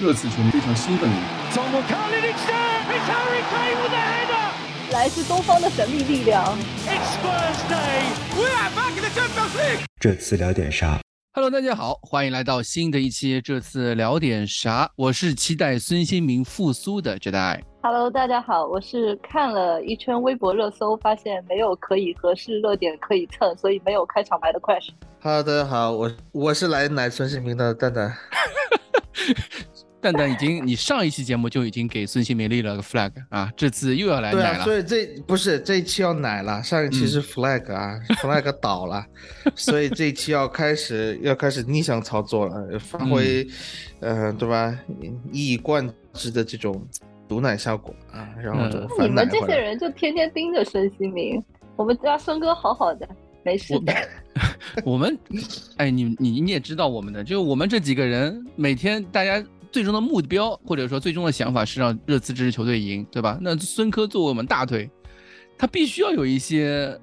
热刺球迷非常兴奋。来自东方的神秘力量。这次聊点啥？Hello，大家好，欢迎来到新的一期。这次聊点啥？我是期待孙兴民复苏的 Jedi。Hello，大家好，我是看了一圈微博热搜，发现没有可以合适热点可以蹭，所以没有开场白的 Crash。Hello，大家好，我我是来奶孙兴民的蛋蛋。蛋蛋已经，你上一期节目就已经给孙兴民立了个 flag 啊，这次又要来奶了。对，所以这不是这一期要奶了，上一期是 flag 啊，flag 倒了，所以这一期要开始要开始逆向操作了，发挥，呃，对吧？一以贯之的这种毒奶效果啊，然后你们这些人就天天盯着孙兴民，我们家孙哥好好的，没事的。我们，哎，你你你也知道我们的，就我们这几个人每天大家。最终的目标或者说最终的想法是让热刺这支球队赢，对吧？那孙科作为我们大腿，他必须要有一些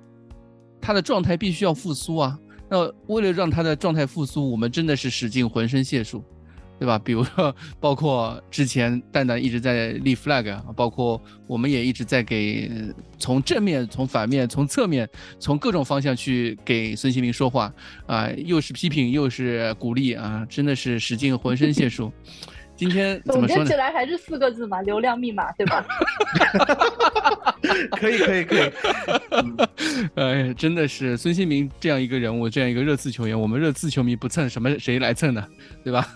他的状态必须要复苏啊。那为了让他的状态复苏，我们真的是使尽浑身解数。对吧？比如说，包括之前蛋蛋一直在立 flag，包括我们也一直在给从正面、从反面、从侧面、从各种方向去给孙兴民说话啊，又是批评又是鼓励啊，真的是使尽浑身解数。今天总结起来还是四个字嘛，流量密码，对吧？可以可以可以，哎，真的是孙兴民这样一个人物，这样一个热刺球员，我们热刺球迷不蹭什么谁来蹭呢？对吧？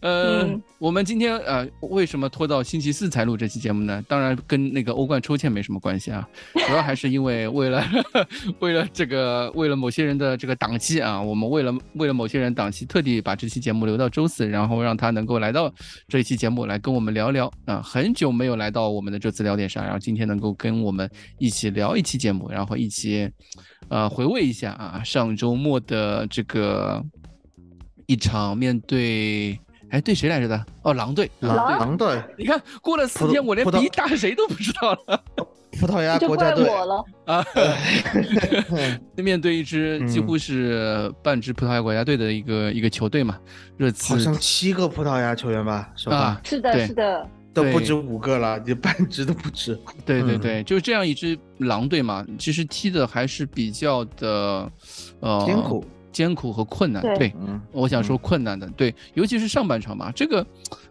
嗯，我们今天呃，为什么拖到星期四才录这期节目呢？当然跟那个欧冠抽签没什么关系啊，主要还是因为为了为了这个为了某些人的这个档期啊，我们为了为了某些人档期，特地把这期节目留到周四，然后让他能够来到这一期节目来跟我们聊聊啊，很久没有来到我们的这次聊点上，然后今天能够跟我们一起聊一期节目，然后一起呃回味一下啊上周末的这个。一场面对，哎，对谁来着的？哦，狼队，狼队。你看，过了四天，我连比打谁都不知道了。葡萄牙国家队了 啊！面对一支几乎是半支葡萄牙国家队的一个一个球队嘛，热刺好像七个葡萄牙球员吧？是吧？是的，是的，都不止五个了，就半支都不止。对对对，就是这样一支狼队嘛，其实踢的还是比较的呃艰苦。艰苦和困难，对，我想说困难的，对，尤其是上半场嘛，这个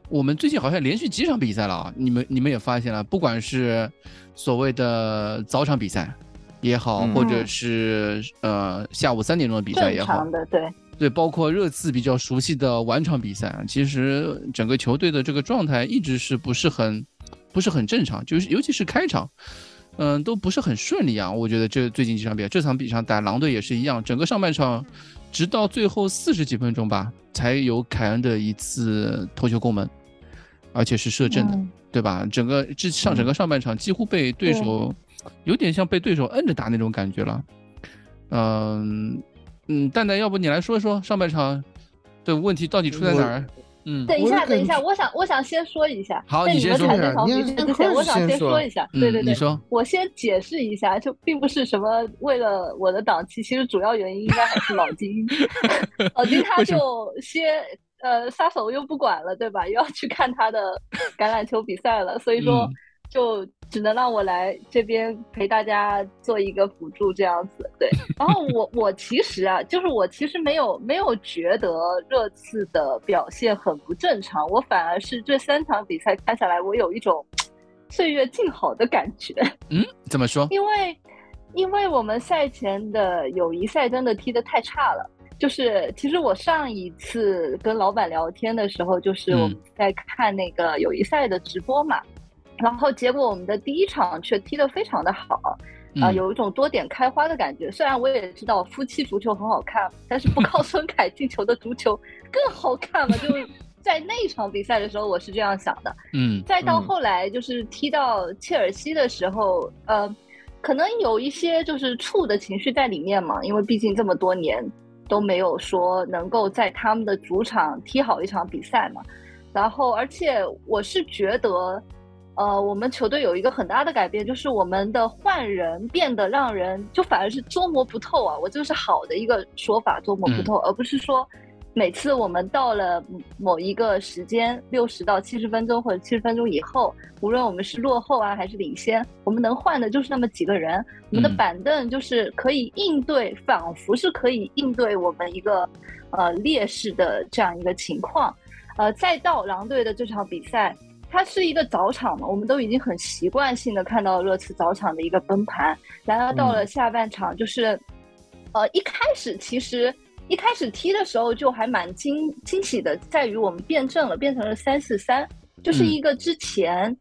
我们最近好像连续几场比赛了啊，你们你们也发现了，不管是所谓的早场比赛也好，或者是呃下午三点钟的比赛也好，对。对，包括热刺比较熟悉的晚场比赛，其实整个球队的这个状态一直是不是很不是很正常，就是尤其是开场。嗯，都不是很顺利啊。我觉得这最近几场比赛，这场比赛打狼队也是一样，整个上半场，直到最后四十几分钟吧，才有凯恩的一次头球攻门，而且是射正的，对吧？整个这上整个上半场几乎被对手，有点像被对手摁着打那种感觉了。嗯嗯，蛋蛋，要不你来说说上半场的问题到底出在哪儿？嗯，等一下，等一下，我想，我想先说一下。好，你先说。在你们谈这场比赛之前，我想先说一下。对对对，你说。我先解释一下，就并不是什么为了我的档期，其实主要原因应该还是老金。老金他就先呃撒手又不管了，对吧？又要去看他的橄榄球比赛了，所以说。就只能让我来这边陪大家做一个辅助这样子，对。然后我 我其实啊，就是我其实没有没有觉得热刺的表现很不正常，我反而是这三场比赛看下来，我有一种岁月静好的感觉。嗯，怎么说？因为因为我们赛前的友谊赛真的踢得太差了。就是其实我上一次跟老板聊天的时候，就是我们在看那个友谊赛的直播嘛。然后结果我们的第一场却踢得非常的好，啊，有一种多点开花的感觉。虽然我也知道夫妻足球很好看，但是不靠孙凯进球的足球更好看嘛。就在那场比赛的时候，我是这样想的。嗯，再到后来就是踢到切尔西的时候，呃，可能有一些就是怵的情绪在里面嘛，因为毕竟这么多年都没有说能够在他们的主场踢好一场比赛嘛。然后，而且我是觉得。呃，我们球队有一个很大的改变，就是我们的换人变得让人就反而是捉摸不透啊。我这个是好的一个说法，捉摸不透，而不是说每次我们到了某一个时间，六十到七十分钟或者七十分钟以后，无论我们是落后啊还是领先，我们能换的就是那么几个人。我们的板凳就是可以应对，仿佛是可以应对我们一个呃劣势的这样一个情况。呃，再到狼队的这场比赛，它是一个早场嘛，我们都已经很习惯性的看到热刺早场的一个崩盘。然而到了下半场，就是呃一开始其实。一开始踢的时候就还蛮惊惊喜的，在于我们变阵了，变成了三四三，就是一个之前，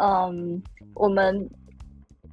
嗯，我们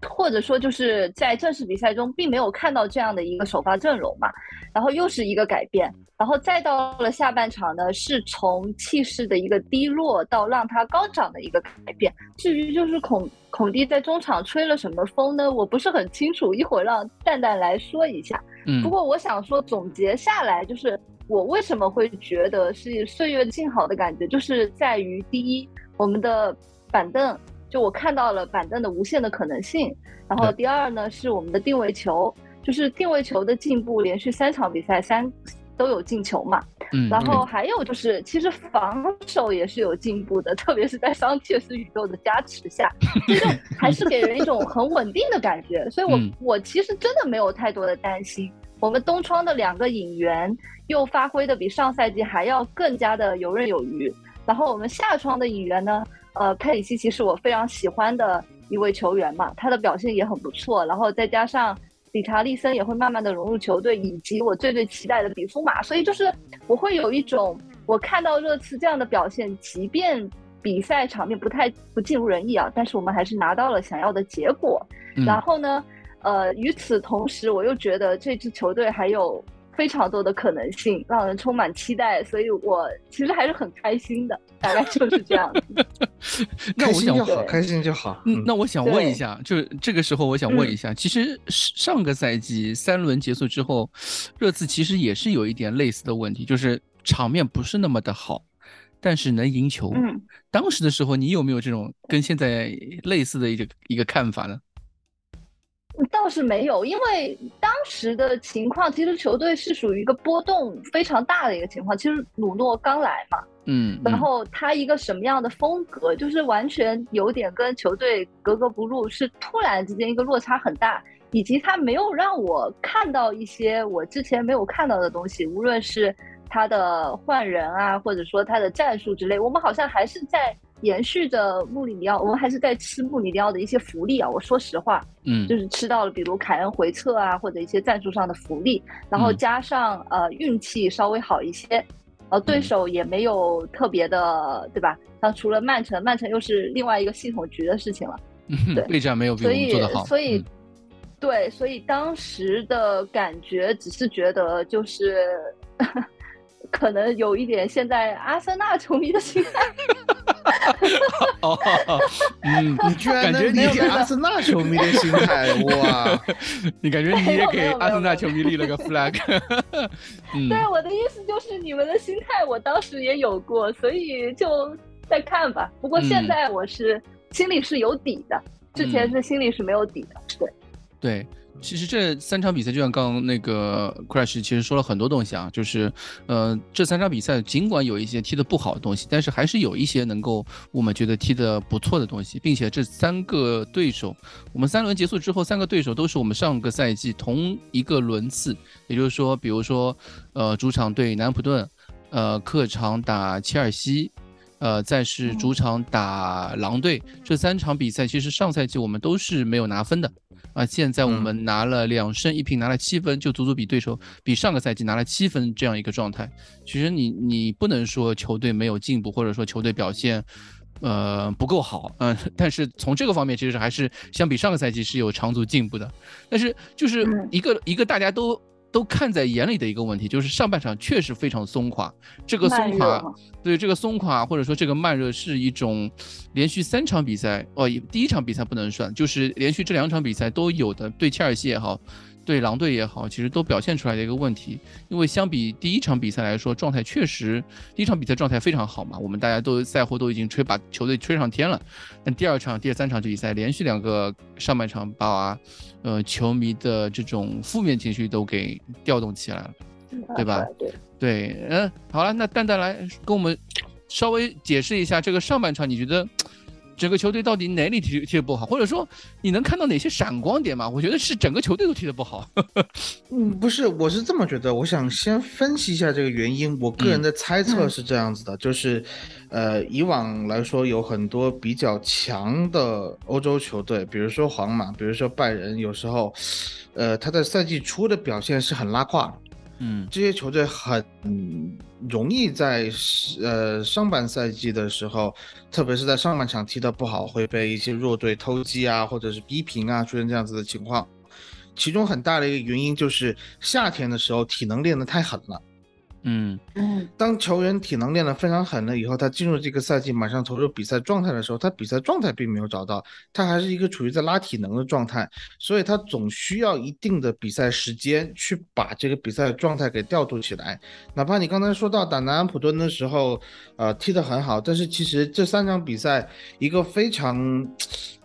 或者说就是在正式比赛中并没有看到这样的一个首发阵容嘛，然后又是一个改变，然后再到了下半场呢，是从气势的一个低落到让它高涨的一个改变。至于就是孔孔蒂在中场吹了什么风呢？我不是很清楚，一会儿让蛋蛋来说一下。不过我想说，总结下来就是我为什么会觉得是岁月静好的感觉，就是在于第一，我们的板凳，就我看到了板凳的无限的可能性。然后第二呢，是我们的定位球，就是定位球的进步，连续三场比赛三都有进球嘛。嗯。然后还有就是，其实防守也是有进步的，特别是在桑切斯宇宙的加持下，就还是给人一种很稳定的感觉。所以我我其实真的没有太多的担心。我们东窗的两个引援又发挥的比上赛季还要更加的游刃有余，然后我们下窗的引援呢，呃，佩里西奇是我非常喜欢的一位球员嘛，他的表现也很不错，然后再加上理查利森也会慢慢的融入球队，以及我最最期待的比苏马，所以就是我会有一种我看到热刺这样的表现，即便比赛场面不太不尽如人意啊，但是我们还是拿到了想要的结果，然后呢？呃，与此同时，我又觉得这支球队还有非常多的可能性，让人充满期待，所以我其实还是很开心的，大概就是这样。开心就好，开心就好。嗯，那我想问一下，就是这个时候，我想问一下，其实上个赛季三轮结束之后，热刺其实也是有一点类似的问题，就是场面不是那么的好，但是能赢球。嗯，当时的时候，你有没有这种跟现在类似的一个一个看法呢？倒是没有，因为当时的情况，其实球队是属于一个波动非常大的一个情况。其实鲁诺刚来嘛，嗯，然后他一个什么样的风格，就是完全有点跟球队格格不入，是突然之间一个落差很大，以及他没有让我看到一些我之前没有看到的东西，无论是他的换人啊，或者说他的战术之类，我们好像还是在。延续着穆里尼奥，我们还是在吃穆里尼奥的一些福利啊！我说实话，嗯，就是吃到了，比如凯恩回撤啊，或者一些战术上的福利，然后加上呃运气稍微好一些，呃对手也没有特别的，对吧？像除了曼城，曼城又是另外一个系统局的事情了，对，备战没有比我们做得好，所以，对，所以当时的感觉只是觉得就是。可能有一点现在阿森纳球迷的心态。哦，嗯，你居然能理解阿森纳球迷的心态哇？你感觉你也给阿森纳球迷立了个 flag？嗯，对，我的意思就是你们的心态，我当时也有过，所以就再看吧。不过现在我是心里是有底的，之前是心里是没有底的。对，对。其实这三场比赛，就像刚刚那个 Crash 其实说了很多东西啊，就是，呃，这三场比赛尽管有一些踢得不好的东西，但是还是有一些能够我们觉得踢得不错的东西，并且这三个对手，我们三轮结束之后，三个对手都是我们上个赛季同一个轮次，也就是说，比如说，呃，主场对南普顿，呃，客场打切尔西，呃，再是主场打狼队，这三场比赛其实上赛季我们都是没有拿分的。啊，现在我们拿了两胜一平，拿了七分，就足足比对手比上个赛季拿了七分这样一个状态。其实你你不能说球队没有进步，或者说球队表现，呃不够好，嗯，但是从这个方面其实还是相比上个赛季是有长足进步的。但是就是一个一个大家都。都看在眼里的一个问题，就是上半场确实非常松垮。这个松垮，对这个松垮或者说这个慢热是一种连续三场比赛哦，第一场比赛不能算，就是连续这两场比赛都有的，对切尔西也好。对狼队也好，其实都表现出来的一个问题，因为相比第一场比赛来说，状态确实第一场比赛状态非常好嘛，我们大家都赛后都已经吹把球队吹上天了。但第二场、第三场比赛连续两个上半场把呃球迷的这种负面情绪都给调动起来了，对吧？对对，嗯，好了，那蛋蛋来跟我们稍微解释一下这个上半场，你觉得？整个球队到底哪里踢踢的不好，或者说你能看到哪些闪光点吗？我觉得是整个球队都踢的不好。嗯，不是，我是这么觉得。我想先分析一下这个原因。我个人的猜测是这样子的，就是，呃，以往来说有很多比较强的欧洲球队，比如说皇马，比如说拜仁，有时候，呃，他在赛季初的表现是很拉胯。嗯，这些球队很容易在呃上半赛季的时候，特别是在上半场踢得不好，会被一些弱队偷鸡啊，或者是逼平啊，出现这样子的情况。其中很大的一个原因就是夏天的时候体能练得太狠了。嗯嗯，当球员体能练得非常狠了以后，他进入这个赛季马上投入比赛状态的时候，他比赛状态并没有找到，他还是一个处于在拉体能的状态，所以他总需要一定的比赛时间去把这个比赛状态给调度起来。哪怕你刚才说到打南安普敦的时候，呃，踢得很好，但是其实这三场比赛一个非常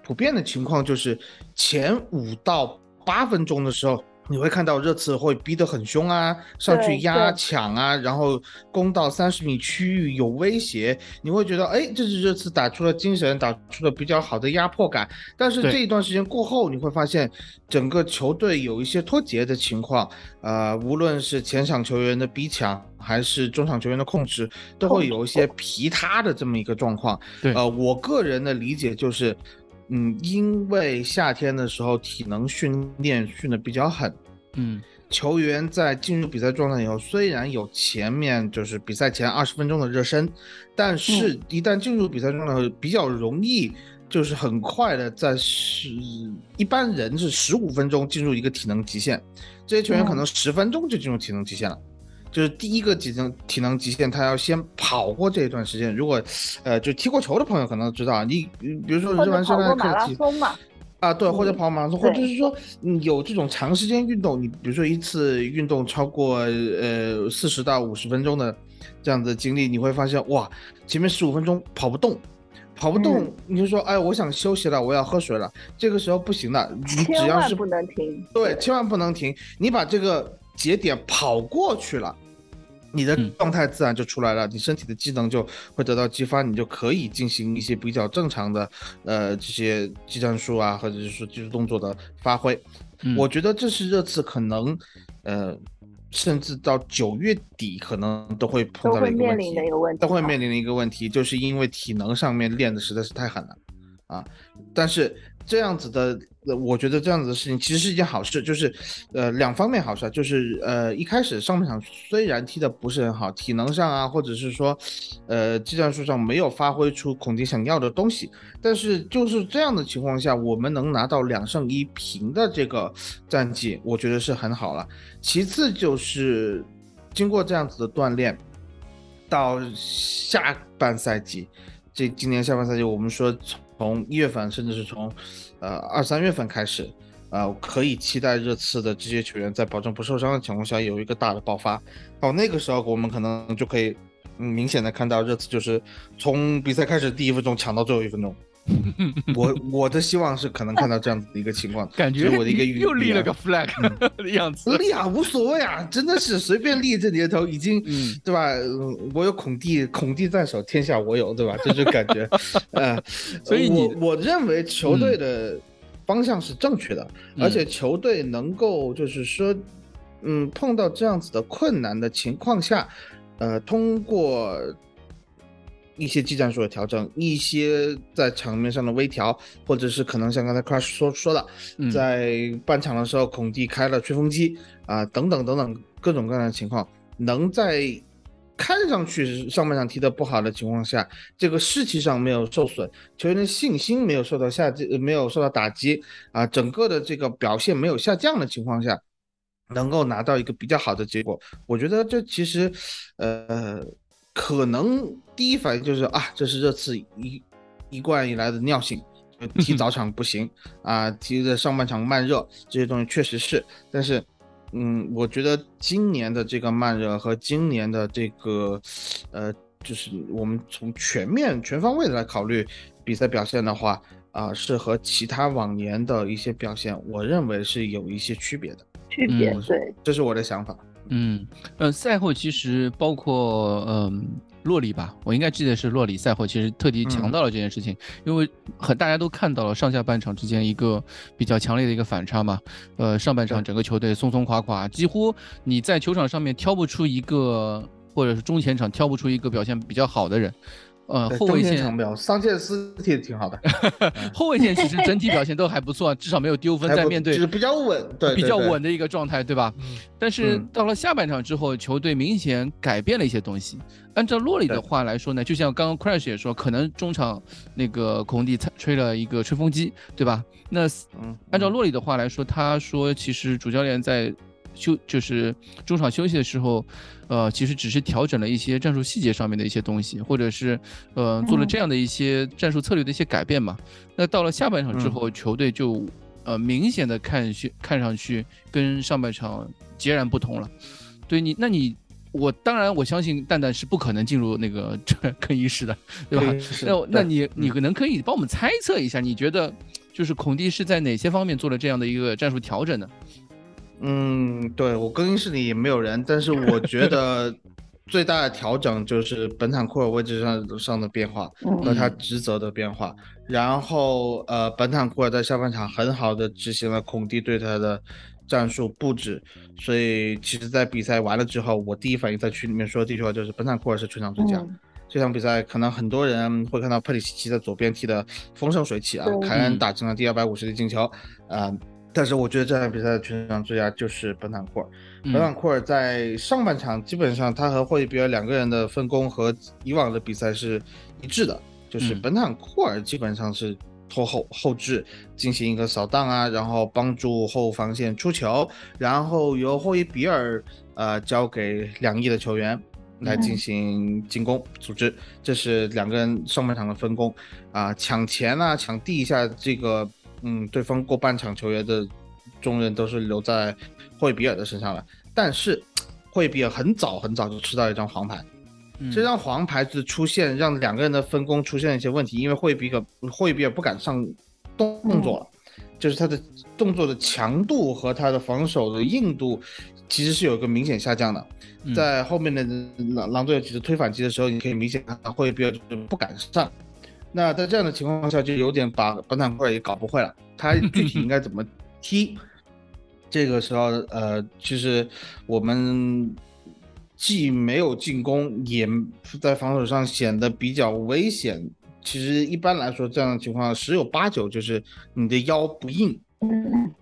普遍的情况就是前五到八分钟的时候。你会看到热刺会逼得很凶啊，上去压抢啊，然后攻到三十米区域有威胁，你会觉得哎，这是热刺打出了精神，打出了比较好的压迫感。但是这一段时间过后，你会发现整个球队有一些脱节的情况，呃，无论是前场球员的逼抢，还是中场球员的控制，都会有一些疲塌的这么一个状况。对，呃，我个人的理解就是。嗯，因为夏天的时候体能训练训的比较狠，嗯，球员在进入比赛状态以后，虽然有前面就是比赛前二十分钟的热身，但是一旦进入比赛状态，比较容易就是很快的在十一般人是十五分钟进入一个体能极限，这些球员可能十分钟就进入体能极限了。就是第一个体能体能极限，他要先跑过这一段时间。如果，呃，就踢过球的朋友可能知道，你比如说热完身来开始踢，啊，对，或者跑马拉松，或者是说你有这种长时间运动，你比如说一次运动超过呃四十到五十分钟的这样的经历，你会发现哇，前面十五分钟跑不动，跑不动，你就说哎，我想休息了，我要喝水了，这个时候不行的，你只要是不能停，对，千万不能停，你把这个节点跑过去了。你的状态自然就出来了，你身体的机能就会得到激发，你就可以进行一些比较正常的，呃，这些技战术啊，或者是说技术动作的发挥。我觉得这是热刺可能，呃，甚至到九月底可能都会碰到的一个问题，都会面临的一个问题，就是因为体能上面练的实在是太狠了，啊，但是。这样子的，我觉得这样子的事情其实是一件好事，就是，呃，两方面好事，就是呃，一开始上半场虽然踢的不是很好，体能上啊，或者是说，呃，技战术上没有发挥出孔蒂想要的东西，但是就是这样的情况下，我们能拿到两胜一平的这个战绩，我觉得是很好了。其次就是经过这样子的锻炼，到下半赛季，这今年下半赛季，我们说从从。一月份，甚至是从，呃二三月份开始，呃可以期待热刺的这些球员在保证不受伤的情况下有一个大的爆发。到那个时候，我们可能就可以明显的看到热刺就是从比赛开始第一分钟抢到最后一分钟。我我的希望是可能看到这样子的一个情况，感觉我的一个 又立了个 flag 的样子。立啊，无所谓啊，真的是随便立这年头，已经，对吧？我有孔蒂，孔蒂在手，天下我有，对吧？这种感觉，呃，所以我我认为球队的方向是正确的，而且球队能够就是说，嗯，碰到这样子的困难的情况下，呃，通过。一些技战术的调整，一些在场面上的微调，或者是可能像刚才 Crush 说说的，在半场的时候孔蒂开了吹风机啊，等等等等各种各样的情况，能在看上去上半场踢得不好的情况下，这个士气上没有受损，球员的信心没有受到下降，没有受到打击啊，整个的这个表现没有下降的情况下，能够拿到一个比较好的结果，我觉得这其实，呃。可能第一反应就是啊，这是热刺一一贯以来的尿性，踢早场不行 啊，踢的上半场慢热这些东西确实是。但是，嗯，我觉得今年的这个慢热和今年的这个，呃，就是我们从全面全方位的来考虑比赛表现的话，啊，是和其他往年的一些表现，我认为是有一些区别的。区别对，这是我的想法。嗯，呃，赛后其实包括嗯洛里吧，我应该记得是洛里赛后其实特地强调了这件事情，因为很大家都看到了上下半场之间一个比较强烈的一个反差嘛。呃，上半场整个球队松松垮垮，几乎你在球场上面挑不出一个，或者是中前场挑不出一个表现比较好的人。呃，后卫线表桑切斯踢的挺好的，后卫线其实整体表现都还不错，至少没有丢分，在面对就是比较稳，对，比较稳的一个状态，对吧？但是到了下半场之后，球队明显改变了一些东西。按照洛里的话来说呢，就像刚刚 Crash 也说，可能中场那个孔蒂吹了一个吹风机，对吧？那按照洛里的话来说，他说其实主教练在。休就是中场休息的时候，呃，其实只是调整了一些战术细节上面的一些东西，或者是呃做了这样的一些战术策略的一些改变嘛。那到了下半场之后，球队就呃明显的看去看上去跟上半场截然不同了。对你，那你我当然我相信蛋蛋是不可能进入那个更衣室的，对吧？那那你你可能可以帮我们猜测一下，你觉得就是孔蒂是在哪些方面做了这样的一个战术调整呢？嗯，对我更衣室里也没有人，但是我觉得 最大的调整就是本坦库尔位置上上的变化和他职责的变化。然后，呃，本坦库尔在下半场很好的执行了孔蒂对他的战术布置，所以其实，在比赛完了之后，我第一反应在群里面说的第一句话就是本坦库尔是全场最佳。这场比赛可能很多人会看到佩里西奇在左边踢的风生水起啊，凯恩打进了第二百五十粒进球，呃。但是我觉得这场比赛的全场最佳就是本坦库尔。本坦库尔在上半场基本上他和霍伊比尔两个人的分工和以往的比赛是一致的，就是本坦库尔基本上是拖后后置进行一个扫荡啊，然后帮助后防线出球，然后由霍伊比尔呃交给两翼的球员来进行进攻组织，这是两个人上半场的分工。啊，抢前啊，抢地一下这个。嗯，对方过半场球员的重任都是留在霍比尔的身上了，但是霍比尔很早很早就吃到一张黄牌，这张黄牌的出现让两个人的分工出现了一些问题，因为霍比尔霍比尔不敢上动作了，就是他的动作的强度和他的防守的硬度其实是有一个明显下降的，在后面的狼狼队有几次推反击的时候，你可以明显看到霍比尔就不敢上。那在这样的情况下，就有点把本坦库尔也搞不会了。他具体应该怎么踢？这个时候，呃，其实我们既没有进攻，也在防守上显得比较危险。其实一般来说，这样的情况十有八九就是你的腰不硬。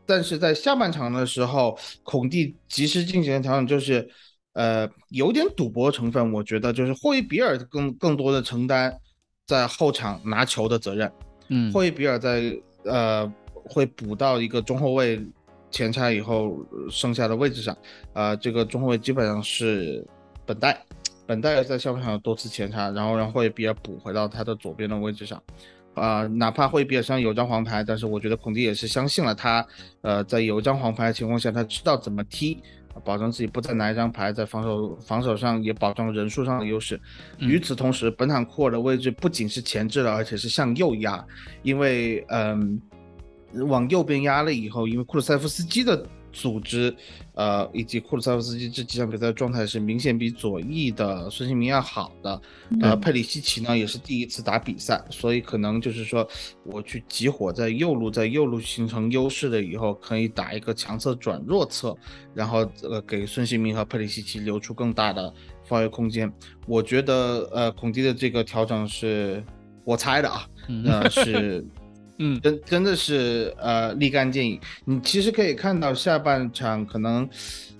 但是在下半场的时候，孔蒂及时进行了调整，就是呃有点赌博成分。我觉得就是霍伊比尔更更多的承担。在后场拿球的责任，嗯，霍伊比尔在呃会补到一个中后卫前插以后剩下的位置上，呃，这个中后卫基本上是本代，本代在下半场有多次前插，然后让霍伊比尔补回到他的左边的位置上，啊，哪怕霍伊比尔身上有张黄牌，但是我觉得孔蒂也是相信了他，呃，在有一张黄牌的情况下，他知道怎么踢。保证自己不再拿一张牌，在防守防守上也保证人数上的优势。与此同时，本坦库尔的位置不仅是前置了，而且是向右压，因为嗯，往右边压了以后，因为库鲁塞夫斯基的。组织，呃，以及库鲁塞夫斯基这几场比赛状态是明显比左翼的孙兴民要好的。呃，佩里西奇呢也是第一次打比赛，所以可能就是说，我去集火在右路，在右路形成优势了以后，可以打一个强侧转弱侧，然后呃给孙兴民和佩里西奇留出更大的发挥空间。我觉得呃孔蒂的这个调整是我猜的啊，那是。嗯，真真的是呃立竿见影。你其实可以看到下半场可能，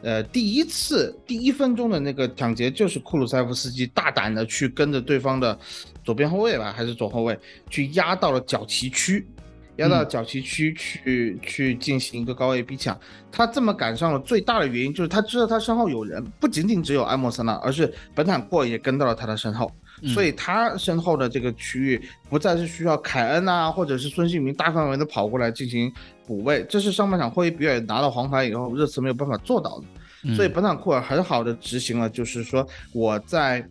呃第一次第一分钟的那个抢劫就是库鲁塞夫斯基大胆的去跟着对方的左边后卫吧，还是左后卫去压到了角旗区，压到角旗区去去进行一个高位逼抢。他这么赶上了最大的原因就是他知道他身后有人，不仅仅只有埃莫森纳，而是本坦库尔也跟到了他的身后。所以他身后的这个区域不再是需要凯恩啊，或者是孙兴民大范围的跑过来进行补位，这是上半场霍伊比尔拿到黄牌以后热刺没有办法做到的。所以本场库尔很好的执行了，就是说我在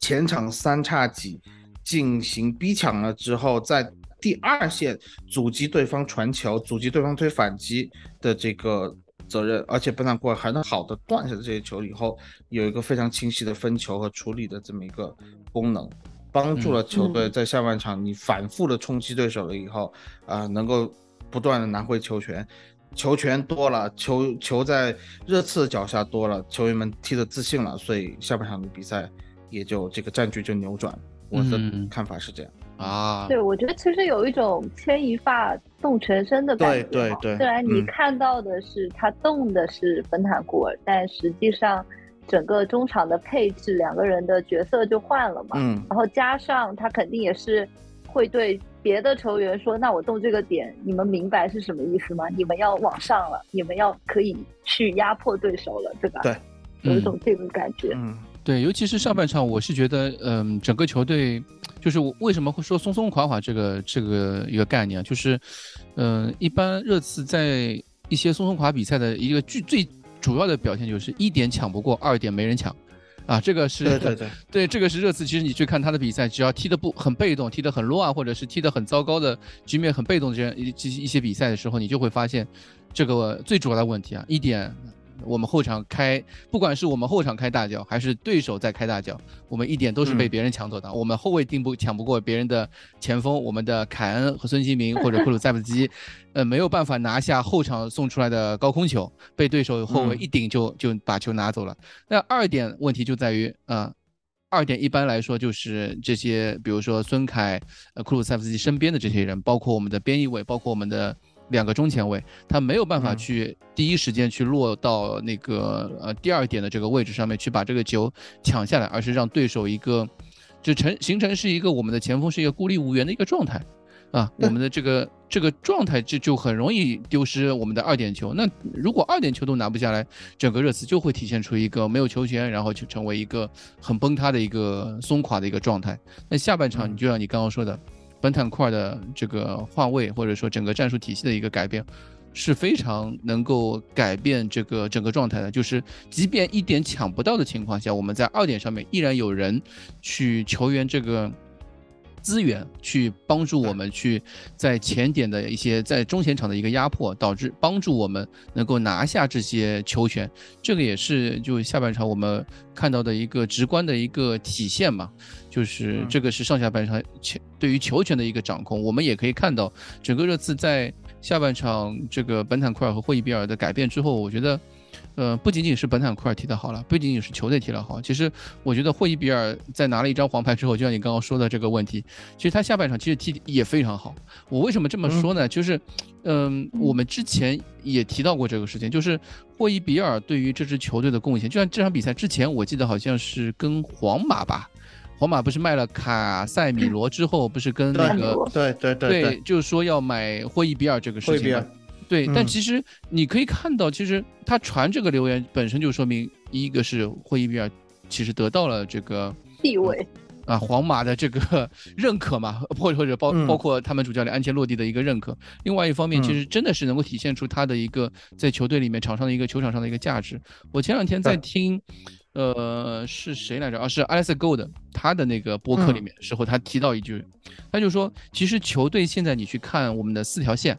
前场三叉戟进行逼抢了之后，在第二线阻击对方传球、阻击对方推反击的这个。责任，而且本坦库尔还能好的断下这些球以后，有一个非常清晰的分球和处理的这么一个功能，帮助了球队在下半场你反复的冲击对手了以后，啊，能够不断的拿回球权，球权多了，球球在热刺脚下多了，球员们踢得自信了，所以下半场的比赛也就这个战局就扭转。我的看法是这样。啊，对，我觉得其实有一种牵一发动全身的感觉。对对对。虽然你看到的是他动的是本坦古尔，但实际上整个中场的配置，两个人的角色就换了嘛。嗯。然后加上他肯定也是会对别的球员说：“那我动这个点，你们明白是什么意思吗？你们要往上了，你们要可以去压迫对手了，对吧？”对，有一种这种感觉。嗯。对，尤其是上半场，我是觉得，嗯，整个球队，就是我为什么会说松松垮垮这个这个一个概念，就是，嗯，一般热刺在一些松松垮比赛的一个最最主要的表现就是一点抢不过，二点没人抢，啊，这个是对对对，对 这个是热刺。其实你去看他的比赛，只要踢得不很被动，踢得很乱，或者是踢得很糟糕的局面很被动这样一一些比赛的时候，你就会发现这个最主要的问题啊，一点。我们后场开，不管是我们后场开大脚，还是对手在开大脚，我们一点都是被别人抢走的。我们后卫定不抢不过别人的前锋，我们的凯恩和孙兴民或者库鲁塞夫斯基，呃，没有办法拿下后场送出来的高空球，被对手后卫一顶就就把球拿走了。那二点问题就在于，呃，二点一般来说就是这些，比如说孙凯、呃库鲁塞夫斯基身边的这些人，包括我们的边翼位，包括我们的。两个中前卫，他没有办法去第一时间去落到那个呃第二点的这个位置上面去把这个球抢下来，而是让对手一个就成形成是一个我们的前锋是一个孤立无援的一个状态啊，我们的这个这个状态就就很容易丢失我们的二点球。那如果二点球都拿不下来，整个热刺就会体现出一个没有球权，然后就成为一个很崩塌的一个松垮的一个状态。那下半场你就像你刚刚说的。本坦块的这个换位，或者说整个战术体系的一个改变，是非常能够改变这个整个状态的。就是即便一点抢不到的情况下，我们在二点上面依然有人去球员这个。资源去帮助我们去在前点的一些在中前场的一个压迫，导致帮助我们能够拿下这些球权，这个也是就下半场我们看到的一个直观的一个体现嘛，就是这个是上下半场球对于球权的一个掌控，我们也可以看到整个热刺在下半场这个本坦库尔和霍伊比尔的改变之后，我觉得。呃，不仅仅是本坦库尔踢得好了，不仅仅是球队踢得好，其实我觉得霍伊比尔在拿了一张黄牌之后，就像你刚刚说的这个问题，其实他下半场其实踢也非常好。我为什么这么说呢？就是，嗯，我们之前也提到过这个事情，就是霍伊比尔对于这支球队的贡献，就像这场比赛之前，我记得好像是跟皇马吧，皇马不是卖了卡塞米罗之后，不是跟那个对对对对，就是说要买霍伊比尔这个事情。对，但其实你可以看到，其实他传这个留言本身就说明，一个是霍伊比尔其实得到了这个地位啊，皇马的这个 认可嘛，或者或者包包括他们主教练安切洛蒂的一个认可。另外一方面，其实真的是能够体现出他的一个在球队里面场上的一个球场上的一个价值。我前两天在听，呃，是谁来着？啊，是 Alex Gold 他的那个播客里面时候，他提到一句，他就说，其实球队现在你去看我们的四条线。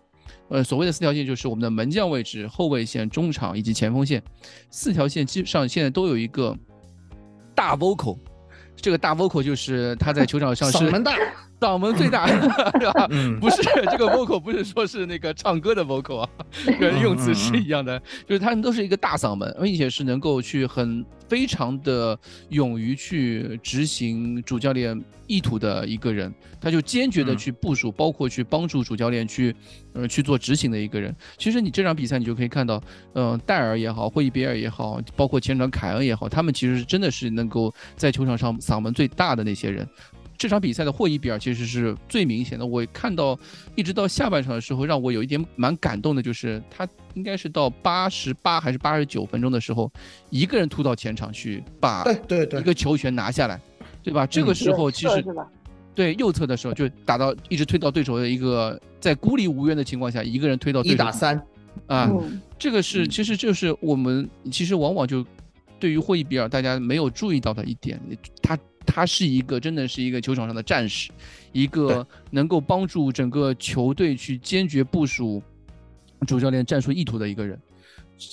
呃，所谓的四条线就是我们的门将位置、后卫线、中场以及前锋线，四条线基本上现在都有一个大 vocal，这个大 vocal 就是他在球场上是嗓门大。嗓门最大，是吧？不是这个 vocal，不是说是那个唱歌的 vocal 啊，跟用词是一样的，就是他们都是一个大嗓门，并且是能够去很非常的勇于去执行主教练意图的一个人，他就坚决的去部署，包括去帮助主教练去，呃，去做执行的一个人。其实你这场比赛你就可以看到，嗯，戴尔也好，霍伊比尔也好，包括前场凯恩也好，他们其实是真的是能够在球场上嗓门最大的那些人。这场比赛的霍伊比尔其实是最明显的。我看到一直到下半场的时候，让我有一点蛮感动的，就是他应该是到八十八还是八十九分钟的时候，一个人突到前场去把对对对一个球权拿下来，对吧？这个时候其实对右侧的时候就打到一直推到对手的一个在孤立无援的情况下，一个人推到一打三啊，这个是其实就是我们其实往往就对于霍伊比尔大家没有注意到的一点，他。他是一个真的是一个球场上的战士，一个能够帮助整个球队去坚决部署主教练战术意图的一个人。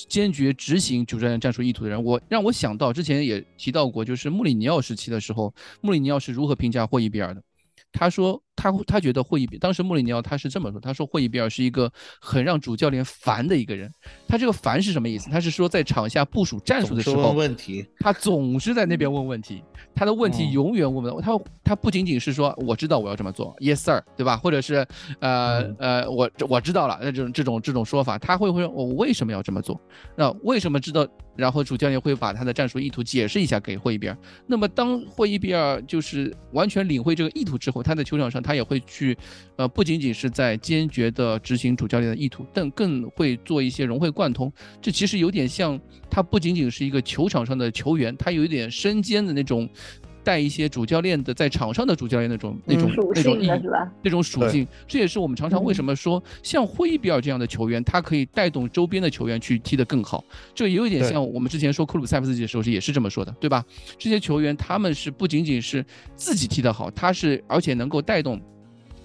坚决执行主教练战术意图的人。我让我想到之前也提到过，就是穆里尼奥时期的时候，穆里尼奥是如何评价霍伊比尔的？他说他他觉得霍伊比当时穆里尼奥他是这么说，他说霍伊比尔是一个很让主教练烦的一个人。他这个烦是什么意思？他是说在场下部署战术的时候，问问题，他总是在那边问问题，他的问题永远问不到。他他不仅仅是说我知道我要这么做，Yes sir，对吧？或者是呃呃我我知道了，那这种这种这种说法，他会会我为什么要这么做？那为什么知道？然后主教练会把他的战术意图解释一下给霍伊比尔。那么当霍伊比尔就是完全领会这个意图之后，他在球场上他他也会去，呃，不仅仅是在坚决的执行主教练的意图，但更会做一些融会贯通。这其实有点像他不仅仅是一个球场上的球员，他有一点身兼的那种。带一些主教练的在场上的主教练那种那种那种那种属性，这也是我们常常为什么说像霍伊比尔这样的球员，他可以带动周边的球员去踢得更好。这也有点像我们之前说库鲁塞夫斯基的时候是也是这么说的，对吧？这些球员他们是不仅仅是自己踢得好，他是而且能够带动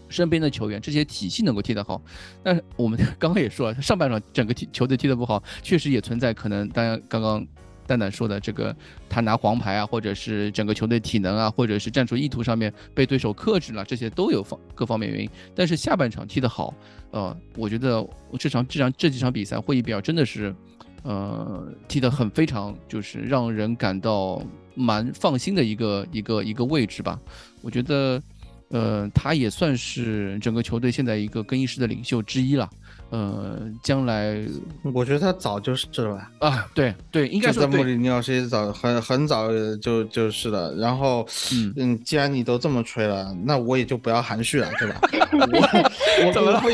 身边的球员，这些体系能够踢得好。但是我们刚刚也说了，上半场整个踢球队踢得不好，确实也存在可能。大家刚刚。蛋蛋说的这个，他拿黄牌啊，或者是整个球队体能啊，或者是战术意图上面被对手克制了，这些都有方各方面原因。但是下半场踢得好，呃，我觉得这场这场这几场比赛，会议比较真的是，呃，踢得很非常，就是让人感到蛮放心的一个一个一个位置吧。我觉得，呃，他也算是整个球队现在一个更衣室的领袖之一了。呃，将来我觉得他早就是了吧？啊，对对，应该是在穆里尼奥时期早很很早就就是的。然后，嗯嗯，既然你都这么吹了，那我也就不要含蓄了，对吧？我我怎么会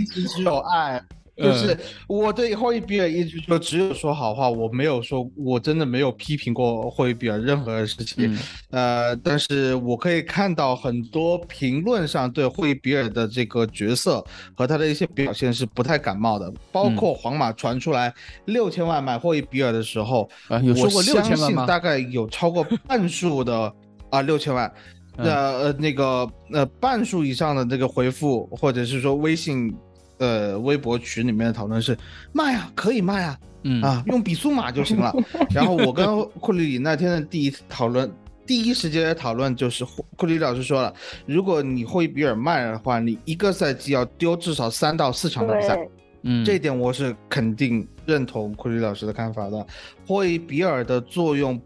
一直只有爱？就是我对霍伊比尔一直就只有说好话，我没有说，我真的没有批评过霍伊比尔任何事情。呃，但是我可以看到很多评论上对霍伊比尔的这个角色和他的一些表现是不太感冒的。包括皇马传出来六千万买霍伊比尔的时候，有说过六千万吗？大概有超过半数的啊六千万，呃呃那个呃半数以上的这个回复或者是说微信。呃，微博群里面的讨论是卖啊，可以卖啊，嗯啊，用比苏马就行了。然后我跟库里里那天的第一讨论，第一时间的讨论就是库里老师说了，如果你霍伊比尔卖的话，你一个赛季要丢至少三到四场的比赛。嗯，这点我是肯定认同库里老师的看法的。霍伊比尔的作用。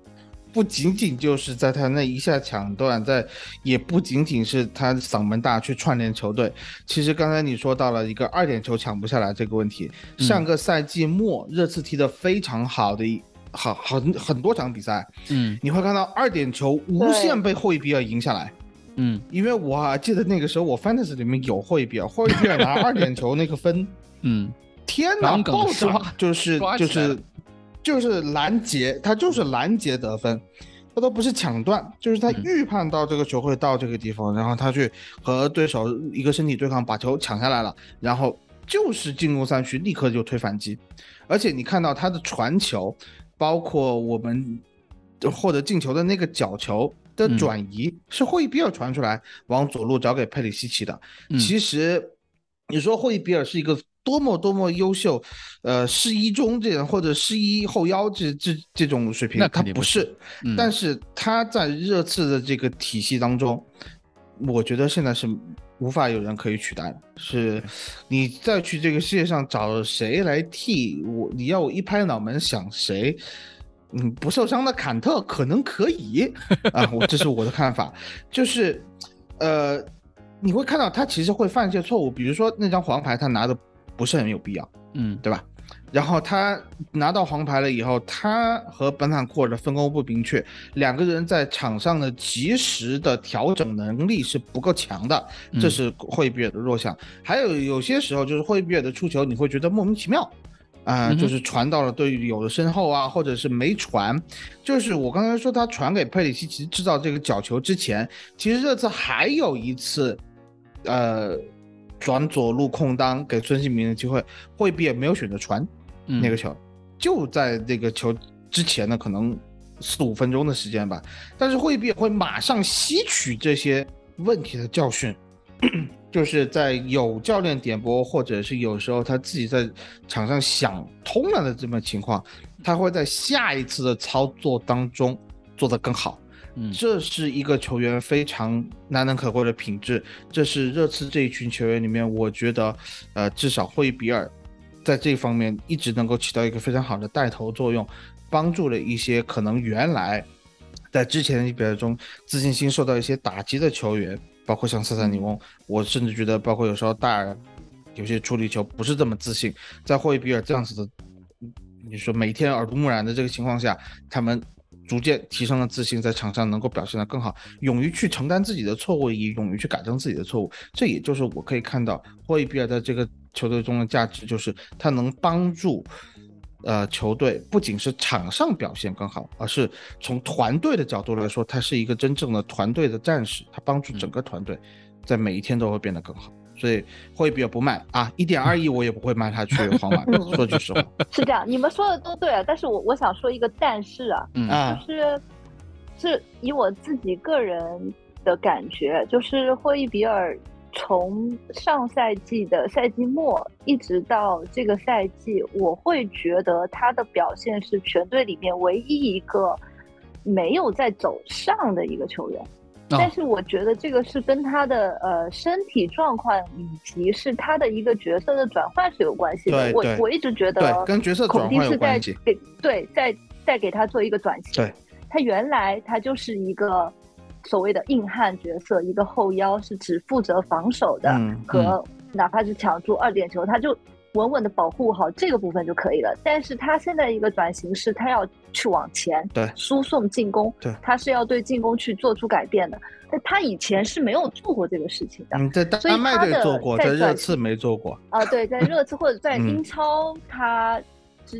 不仅仅就是在他那一下抢断，在也不仅仅是他嗓门大去串联球队。其实刚才你说到了一个二点球抢不下来这个问题，上个赛季末热刺踢得非常好的一好很很多场比赛，嗯，你会看到二点球无限被霍伊比尔赢下来，嗯，因为我记得那个时候我 fantasy 里面有霍伊比尔，霍伊比尔拿二点球那个分，嗯，天哪，爆炸，就是就是。就是拦截，他就是拦截得分，他都不是抢断，就是他预判到这个球会到这个地方，然后他去和对手一个身体对抗，把球抢下来了，然后就是进攻三区立刻就推反击，而且你看到他的传球，包括我们获得进球的那个角球的转移，是霍伊比尔传出来往左路找给佩里西奇的。其实你说霍伊比尔是一个。多么多么优秀，呃，世一中这样或者世一后腰这这这种水平，他不是，但是他在热刺的这个体系当中，我觉得现在是无法有人可以取代的。是，你再去这个世界上找谁来替我？你要我一拍脑门想谁？嗯，不受伤的坎特可能可以啊，我这是我的看法，就是，呃，你会看到他其实会犯一些错误，比如说那张黄牌他拿的。不是很有必要，嗯，对吧？然后他拿到黄牌了以后，他和本坦库尔的分工不明确，两个人在场上的及时的调整能力是不够强的，这是霍伊比尔的弱项。还有有些时候就是霍伊比尔的出球，你会觉得莫名其妙，啊，就是传到了队友的身后啊，或者是没传。就是我刚才说他传给佩里西奇制造这个角球之前，其实这次还有一次，呃。转左路空当给孙兴民的机会，惠比也没有选择传那个球，就在那个球之前呢，可能四五分钟的时间吧。但是惠比也会马上吸取这些问题的教训，就是在有教练点拨，或者是有时候他自己在场上想通了的这么情况，他会在下一次的操作当中做得更好。嗯，这是一个球员非常难能可贵的品质。这是热刺这一群球员里面，我觉得，呃，至少霍伊比尔在这方面一直能够起到一个非常好的带头作用，帮助了一些可能原来在之前的比赛中自信心受到一些打击的球员。包括像塞萨尼翁，我甚至觉得，包括有时候大尔有些处理球不是这么自信，在霍伊比尔这样子的，你说每天耳濡目染的这个情况下，他们逐渐提升了自信，在场上能够表现得更好，勇于去承担自己的错误，也勇于去改正自己的错误。这也就是我可以看到霍伊比尔在这个球队中的价值，就是他能帮助。呃，球队不仅是场上表现更好，而是从团队的角度来说，他是一个真正的团队的战士，他帮助整个团队在每一天都会变得更好。所以会比较不卖啊，一点二亿我也不会卖他去皇马。说句实话，是这样，你们说的都对啊。但是我我想说一个但是啊，就是是以我自己个人的感觉，就是霍伊比尔。从上赛季的赛季末一直到这个赛季，我会觉得他的表现是全队里面唯一一个没有在走上的一个球员。但是我觉得这个是跟他的呃身体状况以及是他的一个角色的转换是有关系的。我我一直觉得跟角色转换有关系。给对，在在给他做一个转型。对，他原来他就是一个。所谓的硬汉角色，一个后腰是只负责防守的，和哪怕是抢住二点球，他就稳稳的保护好这个部分就可以了。但是他现在一个转型是，他要去往前，对，输送进攻，对，他是要对进攻去做出改变的。但他以前是没有做过这个事情的。嗯，在丹麦队做过，在热刺没做过。啊，对，在 热刺或者在英超，他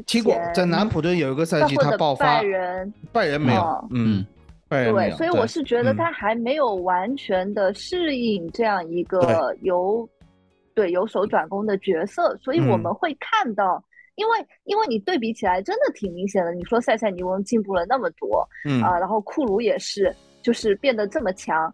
踢过，在南普顿有一个赛季他爆发，拜仁，拜仁没有，嗯。对，所以我是觉得他还没有完全的适应这样一个由对由守转攻的角色，所以我们会看到，因为因为你对比起来真的挺明显的，你说塞塞尼翁进步了那么多，啊，然后库鲁也是就是变得这么强，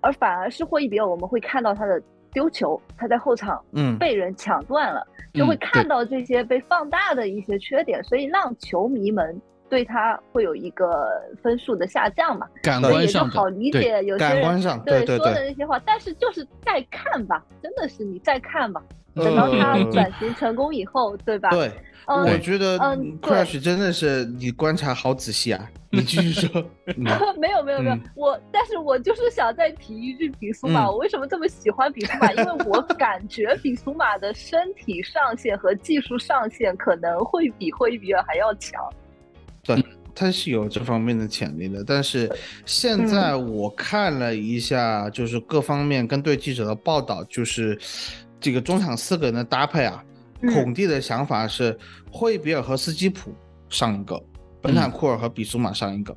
而反而是霍伊比尔，我们会看到他的丢球，他在后场被人抢断了，就会看到这些被放大的一些缺点，所以让球迷们。对他会有一个分数的下降嘛？感官上好理解有些人对说的那些话，但是就是再看吧，真的是你再看吧，等到他 转型成功以后，对吧？对，我觉得 Crash 真的是你观察好仔细啊！你继续说。没有没有没有，我但是我就是想再提一句比苏马，我为什么这么喜欢比苏马？因为 我感觉比苏马的身体上限和技术上限可能会比霍伊比尔还要强。对，他是有这方面的潜力的，但是现在我看了一下，就是各方面跟对记者的报道，就是这个中场四个人的搭配啊，孔蒂的想法是霍伊比尔和斯基普上一个，本坦库尔和比苏马上一个，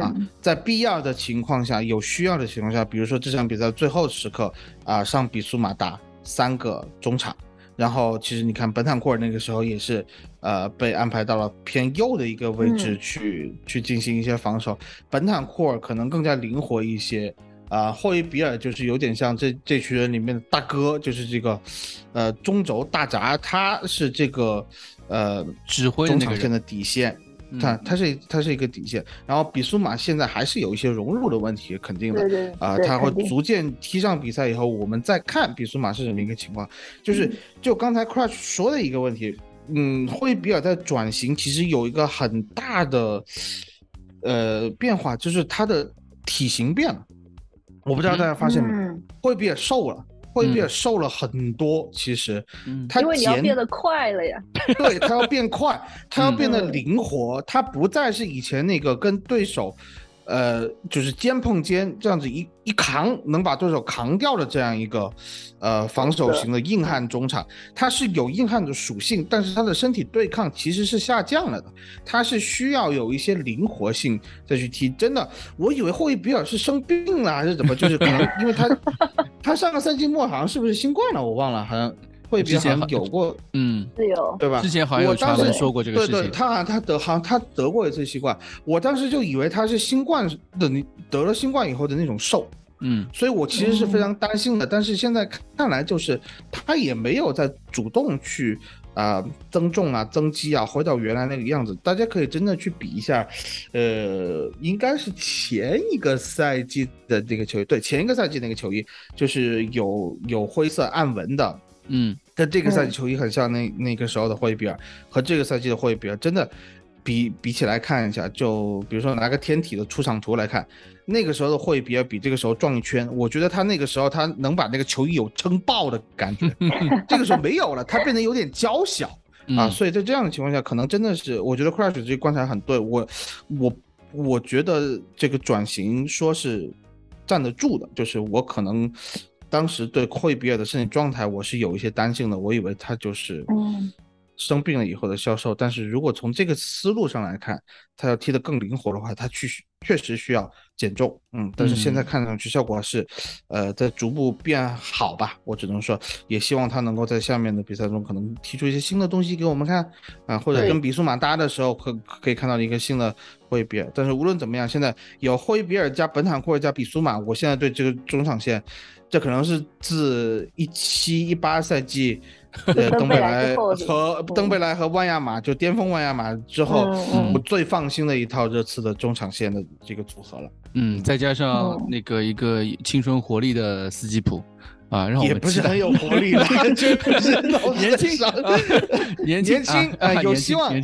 啊，在必要的情况下，有需要的情况下，比如说这场比赛最后时刻啊，上比苏马打三个中场。然后其实你看，本坦库尔那个时候也是，呃，被安排到了偏右的一个位置去去进行一些防守。本坦库尔可能更加灵活一些，啊，霍伊比尔就是有点像这这群人里面的大哥，就是这个，呃，中轴大闸，他是这个，呃，指挥中场线的底线。他他是他是一个底线，然后比苏马现在还是有一些融入的问题，肯定的啊，他会逐渐踢上比赛以后，我们再看比苏马是什么一个情况。就是就刚才 Crush 说的一个问题，嗯，霍伊比尔在转型，其实有一个很大的呃变化，就是他的体型变了。我不知道大家发现没，霍伊比尔瘦了。霍伊比尔瘦了很多，其实，他因为你要变得快了呀。对他要变快，他要变得灵活，他不再是以前那个跟对手。呃，就是肩碰肩这样子一一扛，能把对手扛掉的这样一个，呃，防守型的硬汉中场，他是有硬汉的属性，但是他的身体对抗其实是下降了的，他是需要有一些灵活性再去踢。真的，我以为霍伊比尔是生病了还是怎么，就是可能因为他 他上个赛季末好像是不是新冠了，我忘了，好像。会之前有过，嗯，是有，对吧？之前好像有传闻说过这个事情。对对，他好像他得好像他得过一次新冠，我当时就以为他是新冠的，你得了新冠以后的那种瘦，嗯，所以我其实是非常担心的。但是现在看来，就是他也没有在主动去啊增重啊增肌啊，回到原来那个样子。大家可以真的去比一下，呃，应该是前一个赛季的那个球衣，对，前一个赛季那个球衣就是有有灰色暗纹的，嗯，跟这个赛季球衣很像。那那个时候的霍伊比尔和这个赛季的霍伊比尔真的。比比起来看一下，就比如说拿个天体的出场图来看，那个时候的霍伊比尔比这个时候壮一圈，我觉得他那个时候他能把那个球衣有撑爆的感觉，这个时候没有了，他变得有点娇小啊，所以在这样的情况下，可能真的是我觉得 Crash 这观察很对，我我我觉得这个转型说是站得住的，就是我可能当时对霍伊比尔的身体状态我是有一些担心的，我以为他就是嗯。生病了以后的销售，但是如果从这个思路上来看，他要踢得更灵活的话，他去确实需要减重，嗯，但是现在看上去效果是，呃，在逐步变好吧，我只能说，也希望他能够在下面的比赛中可能踢出一些新的东西给我们看，啊，或者跟比苏马搭的时候可可以看到一个新的霍伊比尔。但是无论怎么样，现在有霍伊比尔加本坦库尔加比苏马，我现在对这个中场线，这可能是自一七一八赛季。呃，登贝莱和登贝莱和万亚马就巅峰万亚马之后，我最放心的一套热刺的中场线的这个组合了。嗯，再加上那个一个青春活力的斯基普啊，让我们也不是很有活力了，就是 年轻年轻啊，有希望，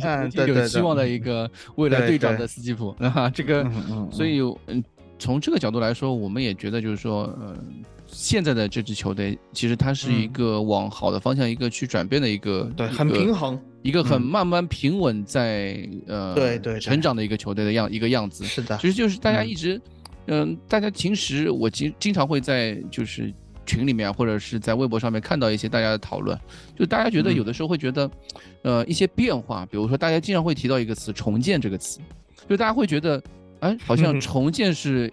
有希望的一个未来队长的斯基普啊，这个，所以嗯，从这个角度来说，我们也觉得就是说，呃。现在的这支球队，其实它是一个往好的方向一个去转变的一个，对，很平衡，一个很慢慢平稳在呃，对对，成长的一个球队的样一个样子。是的，其实就是大家一直，嗯，大家平时我经经常会在就是群里面或者是在微博上面看到一些大家的讨论，就大家觉得有的时候会觉得，呃，一些变化，比如说大家经常会提到一个词“重建”这个词，就大家会觉得，哎，好像重建是。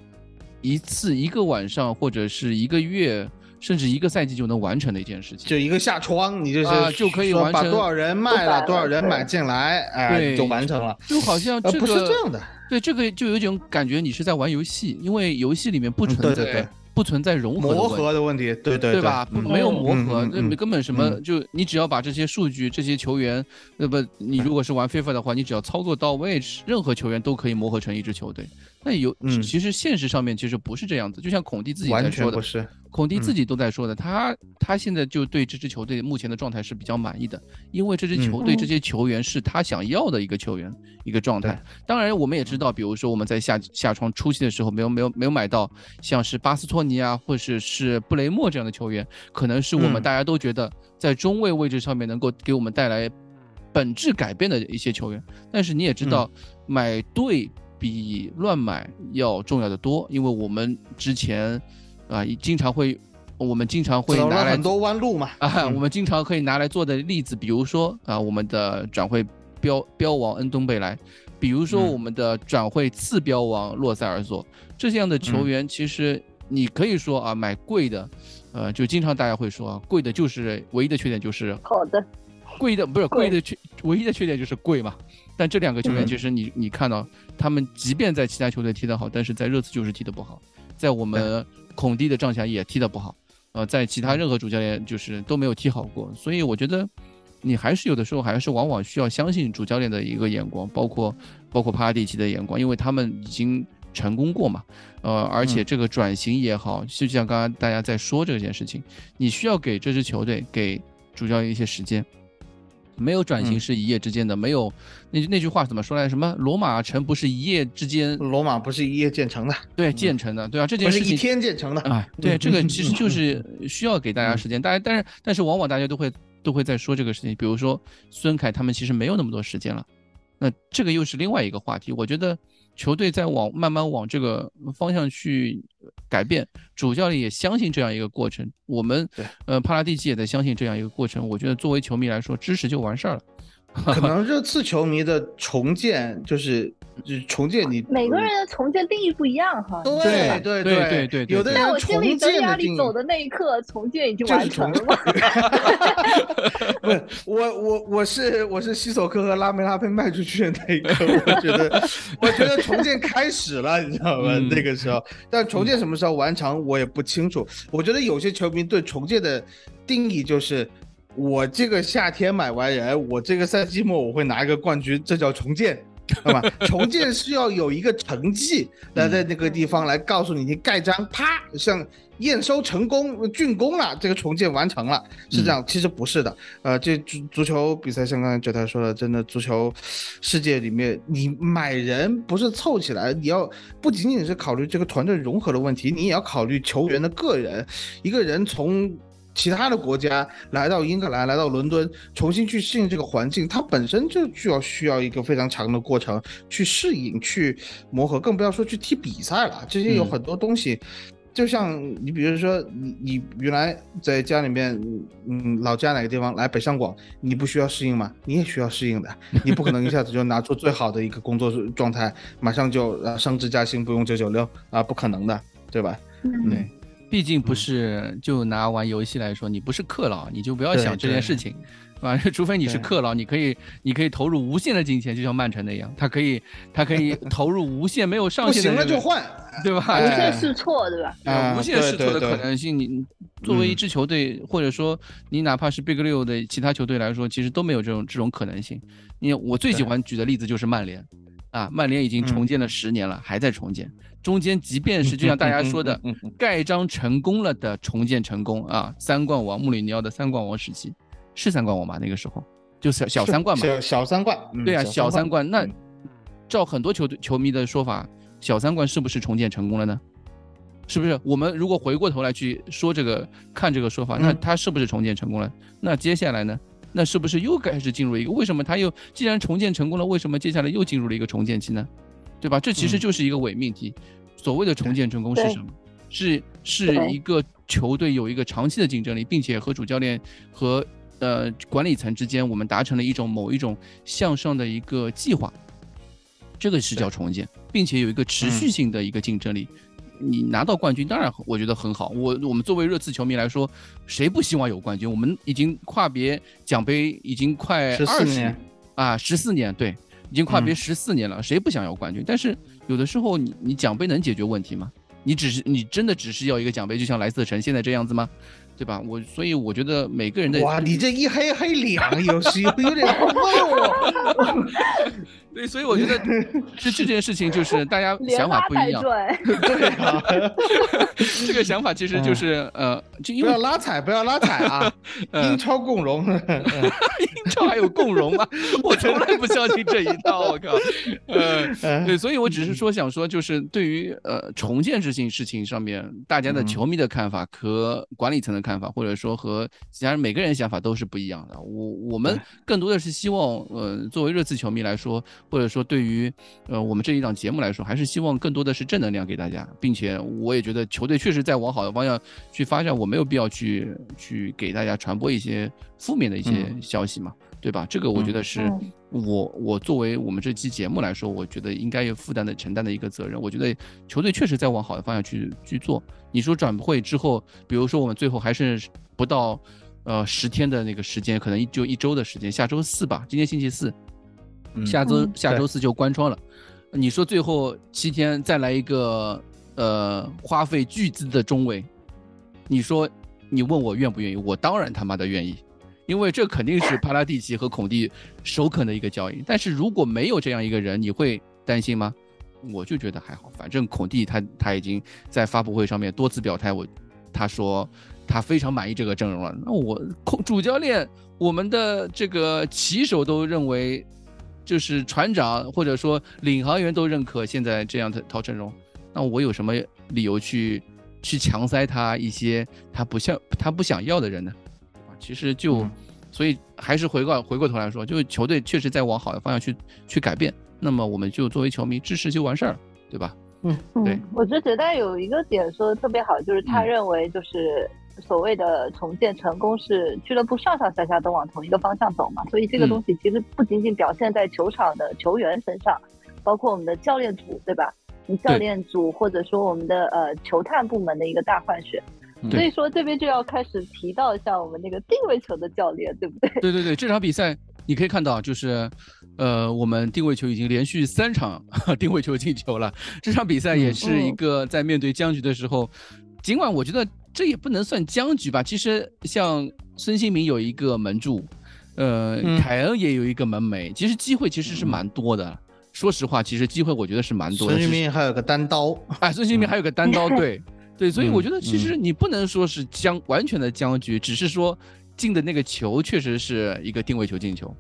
一次一个晚上，或者是一个月，甚至一个赛季就能完成的一件事情，就一个下窗，你就是就可以完成，把多少人卖了，多少人买进来，哎，就完成了。就好像这个不是这样的，对这个就有一种感觉，你是在玩游戏，因为游戏里面不存在对不存在融合磨合的问题，对对对吧？没有磨合，那根本什么就你只要把这些数据、这些球员，那不你如果是玩 FIFA 的话，你只要操作到位，任何球员都可以磨合成一支球队。那有，其实现实上面其实不是这样子，就像孔蒂自己在说的，不是，孔蒂自己都在说的，他他现在就对这支球队目前的状态是比较满意的，因为这支球队这些球员是他想要的一个球员一个状态。当然，我们也知道，比如说我们在下下窗初期的时候没有没有没有买到像是巴斯托尼啊，或者是布雷默这样的球员，可能是我们大家都觉得在中卫位置上面能够给我们带来本质改变的一些球员。但是你也知道，买对。比乱买要重要的多，因为我们之前啊，经常会，我们经常会拿来很多弯路嘛啊，我们经常可以拿来做的例子，比如说啊，我们的转会标标王恩东贝莱，比如说我们的转会次标王洛塞尔索，这样的球员，其实你可以说啊，买贵的，呃，就经常大家会说啊，贵的就是唯一的缺点就是好的，贵的不是贵的缺，唯一的缺点就是贵嘛。但这两个球员其实你你看到，他们即便在其他球队踢得好，但是在热刺就是踢得不好，在我们孔蒂的帐下也踢得不好，呃，在其他任何主教练就是都没有踢好过。所以我觉得，你还是有的时候还是往往需要相信主教练的一个眼光，包括包括帕拉蒂奇的眼光，因为他们已经成功过嘛，呃，而且这个转型也好，就像刚刚大家在说这件事情，你需要给这支球队给主教练一些时间。没有转型是一夜之间的，没有那那句话怎么说来？什么罗马城不是一夜之间？罗马不是一夜建成的，对，建成的，对啊，这件事情一天建成的啊，对，这个其实 就是需要给大家时间。大家，但是但是往往大家都会都会在说这个事情，比如说孙凯他们其实没有那么多时间了，那这个又是另外一个话题。我觉得。球队在往慢慢往这个方向去改变，主教练也相信这样一个过程。我们呃帕拉蒂奇也在相信这样一个过程。我觉得作为球迷来说，支持就完事儿了。可能热刺球迷的重建就是。就重建你每个人的重建定义不一样哈，对对对对对，有的人在我心里，德亚里走的那一刻，重建已经完成了。不是我我我是我是西索科和拉梅拉被卖出去的那一刻，我觉得 我觉得重建开始了，你知道吗？那个时候，但重建什么时候完成我也不清楚。我觉得有些球迷对重建的定义就是，我这个夏天买完人，我这个赛季末我会拿一个冠军，这叫重建。好吧，重建是要有一个成绩来在那个地方来告诉你，你盖章，啪，像验收成功竣工了，这个重建完成了，是这样。其实不是的，呃，这足足球比赛像刚才九台说的，真的足球世界里面，你买人不是凑起来，你要不仅仅是考虑这个团队融合的问题，你也要考虑球员的个人，一个人从。其他的国家来到英格兰，来到伦敦，重新去适应这个环境，它本身就需要需要一个非常长的过程去适应、去磨合，更不要说去踢比赛了。这些有很多东西，就像你比如说，你你原来在家里面，嗯，老家哪个地方来北上广，你不需要适应吗？你也需要适应的，你不可能一下子就拿出最好的一个工作状态，马上就呃升职加薪，不用九九六啊，不可能的，对吧？嗯。毕竟不是，就拿玩游戏来说，你不是克劳，你就不要想这件事情，是吧？除非你是克劳，你可以，你可以投入无限的金钱，就像曼城那样，他可以，他可以 投入无限没有上限的。不行了就换，对吧？无限试错，对吧？啊，无限试错的可能性，你作为一支球队，或者说你哪怕是 Big 六的其他球队来说，其实都没有这种这种可能性。因为我最喜欢举的例子就是曼联，啊，曼联已经重建了十年了，还在重建。中间即便是就像大家说的 盖章成功了的重建成功啊，三冠王穆里尼奥的三冠王时期是三冠王吗？那个时候就是小三冠嘛，小小三冠。对啊，小三冠。那照很多球队球迷的说法，小三冠是不是重建成功了呢？是不是？我们如果回过头来去说这个看这个说法，那他是不是重建成功了？那接下来呢？那是不是又开始进入一个？为什么他又既然重建成功了，为什么接下来又进入了一个重建期呢？对吧？这其实就是一个伪命题。所谓的重建成功是什么？是是一个球队有一个长期的竞争力，并且和主教练和呃管理层之间，我们达成了一种某一种向上的一个计划，这个是叫重建，并且有一个持续性的一个竞争力。你拿到冠军，当然我觉得很好。我我们作为热刺球迷来说，谁不希望有冠军？我们已经跨别奖杯已经快二十年啊，十四年对。已经跨别十四年了，谁不想要冠军？但是有的时候，你你奖杯能解决问题吗？你只是你真的只是要一个奖杯，就像莱斯特城现在这样子吗？对吧？我所以我觉得每个人的哇，你这一黑黑两，有时有点过分哦。对，所以我觉得 这这件事情就是大家想法不一样。对 啊，这个想法其实就是呃，就不要拉踩，不要拉踩啊！英超共荣，英超还有共荣吗？我从来不相信这一套，我靠！呃，对，所以我只是说想说，就是对于呃重建这件事情上面，大家的球迷的看法和管理层的看法，或者说和其他人每个人想法都是不一样的。我我们更多的是希望，呃，作为热刺球迷来说。或者说，对于呃我们这一档节目来说，还是希望更多的是正能量给大家，并且我也觉得球队确实在往好的方向去发展，我没有必要去去给大家传播一些负面的一些消息嘛，对吧？这个我觉得是我我作为我们这期节目来说，我觉得应该有负担的承担的一个责任。我觉得球队确实在往好的方向去去做。你说转会之后，比如说我们最后还剩不到呃十天的那个时间，可能就一周的时间，下周四吧，今天星期四。下周下周四就关窗了，你说最后七天再来一个呃花费巨资的中卫，你说你问我愿不愿意？我当然他妈的愿意，因为这肯定是 帕拉蒂奇和孔蒂首肯的一个交易。但是如果没有这样一个人，你会担心吗？我就觉得还好，反正孔蒂他他已经在发布会上面多次表态，我他说他非常满意这个阵容了。那我孔主教练，我们的这个棋手都认为。就是船长或者说领航员都认可现在这样的陶成荣，那我有什么理由去去强塞他一些他不想他不想要的人呢？啊，其实就所以还是回过回过头来说，就是球队确实在往好的方向去去改变，那么我们就作为球迷支持就完事儿了，对吧？嗯，对，我觉得有一个点说的特别好，就是他认为就是所谓的重建成功是俱乐部上上下下都往同一个方向走嘛，所以这个东西其实不仅仅表现在球场的球员身上，包括我们的教练组，对吧？教练组或者说我们的呃球探部门的一个大换血，所以说这边就要开始提到一下我们那个定位球的教练，对不对？对对对，这场比赛你可以看到，就是呃我们定位球已经连续三场 定位球进球了。这场比赛也是一个在面对僵局的时候，尽管我觉得这也不能算僵局吧，其实像孙兴民有一个门柱，呃凯恩也有一个门楣，其实机会其实是蛮多的。说实话，其实机会我觉得是蛮多的。孙兴民还有个单刀，哎，孙兴民还有个单刀，对，对，所以我觉得其实你不能说是僵完全的僵局，只是说进的那个球确实是一个定位球进球，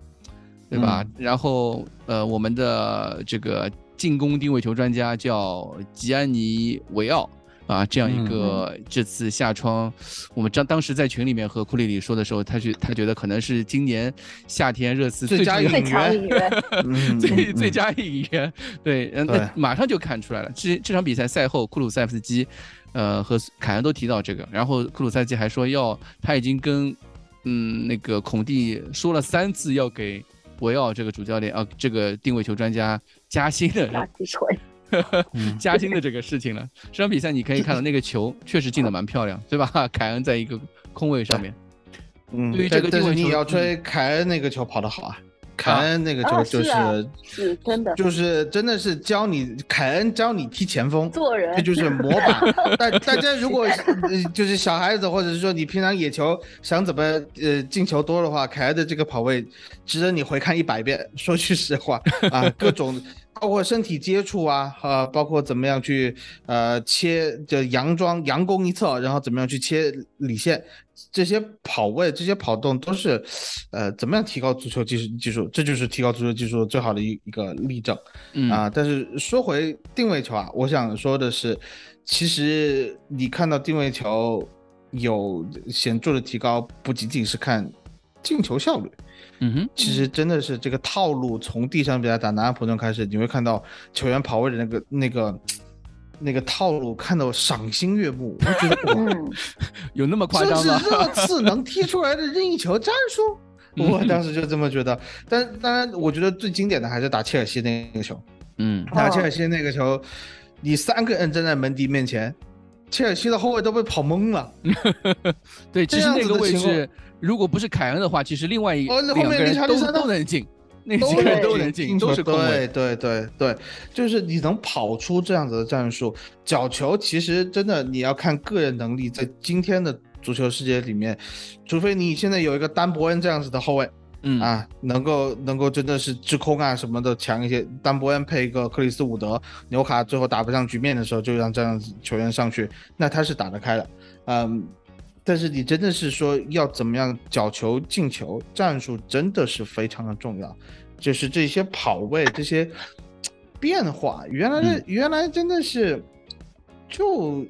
对吧？然后呃，我们的这个进攻定位球专家叫吉安尼维奥。啊，这样一个这次夏窗，我们当当时在群里面和库里里说的时候，他觉他觉得可能是今年夏天热刺最佳引援，最最佳引援，对，那马上就看出来了。这这场比赛赛后，库鲁塞夫斯基，呃，和凯恩都提到这个，然后库鲁塞夫斯基还说要他已经跟嗯那个孔蒂说了三次要给维奥这个主教练啊，这个定位球专家加薪的。加薪的这个事情了。这场比赛你可以看到那个球确实进的蛮漂亮，对吧？凯恩在一个空位上面。嗯，对于这个定位球，你要吹凯恩那个球跑得好啊。凯恩那个球就是是真的，就是真的是教你凯恩教你踢前锋做人，这就是模板。大大家如果 就是小孩子，或者是说你平常野球想怎么呃进球多的话，凯恩的这个跑位值得你回看一百遍。说句实话啊，各种。包括身体接触啊，呃，包括怎么样去呃切，就佯装佯攻一侧，然后怎么样去切里线，这些跑位、这些跑动都是，呃，怎么样提高足球技术？技术，这就是提高足球技术最好的一一个例证。啊，但是说回定位球啊，我想说的是，其实你看到定位球有显著的提高，不仅仅是看进球效率。嗯哼，其实真的是这个套路，从第三比赛打南安普顿开始，你会看到球员跑位的那个、那个、那个套路，看到赏心悦目。我觉得哇，有那么夸张吗？这是热刺能踢出来的任意球战术，我当时就这么觉得。但当然，我觉得最经典的还是打切尔西那个球。嗯，打切尔西那个球，你三个人站在门迪面前，切尔西的后卫都被跑懵了。对，其实那个位置。如果不是凯恩的话，其实另外一两个人都都能进，那几个人都能进，都是对对对对，就是你能跑出这样子的战术，角球其实真的你要看个人能力，在今天的足球世界里面，除非你现在有一个丹伯恩这样子的后卫，嗯。啊，能够能够真的是制空啊什么的强一些，丹伯恩配一个克里斯伍德，纽卡最后打不上局面的时候，就让这样子球员上去，那他是打得开的，嗯。但是你真的是说要怎么样角球进球，战术真的是非常的重要，就是这些跑位这些 变化，原来的原来真的是就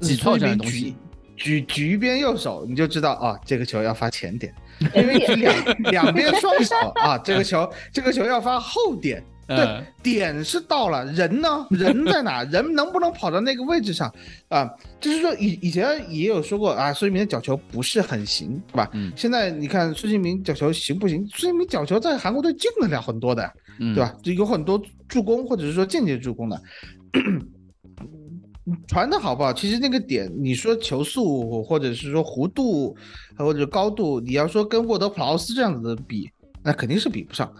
几套这样东西，举举一边右手你就知道啊，这个球要发前点，因为举两两边双手啊，这个球这个球要发后点。对，点是到了，人呢？人在哪？人能不能跑到那个位置上？啊，就是说以以前也有说过啊，孙兴民的角球不是很行，是吧？嗯。现在你看孙兴民角球行不行？孙兴民角球在韩国队进得了很多的，对吧？就有很多助攻或者是说间接助攻的，传的好不好？其实那个点，你说球速或者是说弧度或者高度，你要说跟沃德普劳斯这样子的比，那肯定是比不上。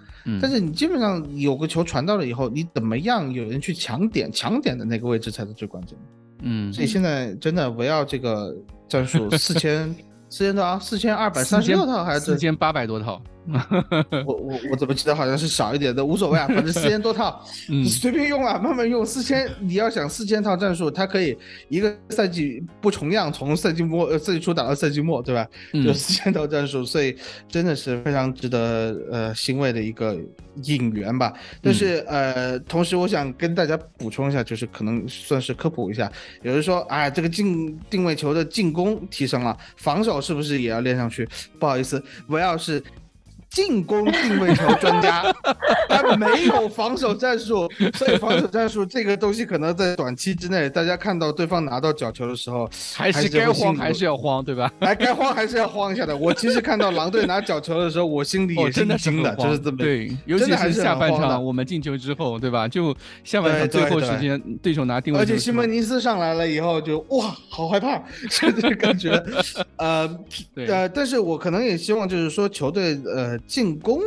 但是你基本上有个球传到了以后，你怎么样有人去抢点，抢点的那个位置才是最关键的。嗯，所以现在真的围绕这个战术，四千 四千多啊？四千二百三十六套还是四千八百多套？我我我怎么记得好像是少一点的，无所谓啊，反正四千多套，你随便用啊，慢慢用。四千，你要想四千套战术，它可以一个赛季不重样，从赛季末呃赛季初打到赛季末，对吧？就四千套战术，所以真的是非常值得呃欣慰的一个引援吧。但是呃，同时我想跟大家补充一下，就是可能算是科普一下，有人说啊，这个进定位球的进攻提升了，防守是不是也要练上去？不好意思，我要是。进攻定位球专家，他没有防守战术，所以防守战术这个东西可能在短期之内，大家看到对方拿到角球的时候，还是该慌还是要慌，对吧？哎，该慌还是要慌一下的。我其实看到狼队拿角球的时候，我心里也是惊的，就是这么对，尤其是下半场我们进球之后，对吧？就下半场最后时间，对手拿定位，而且西门尼斯上来了以后，就哇，好害怕，这种感觉。呃，呃，但是我可能也希望就是说球队呃进攻。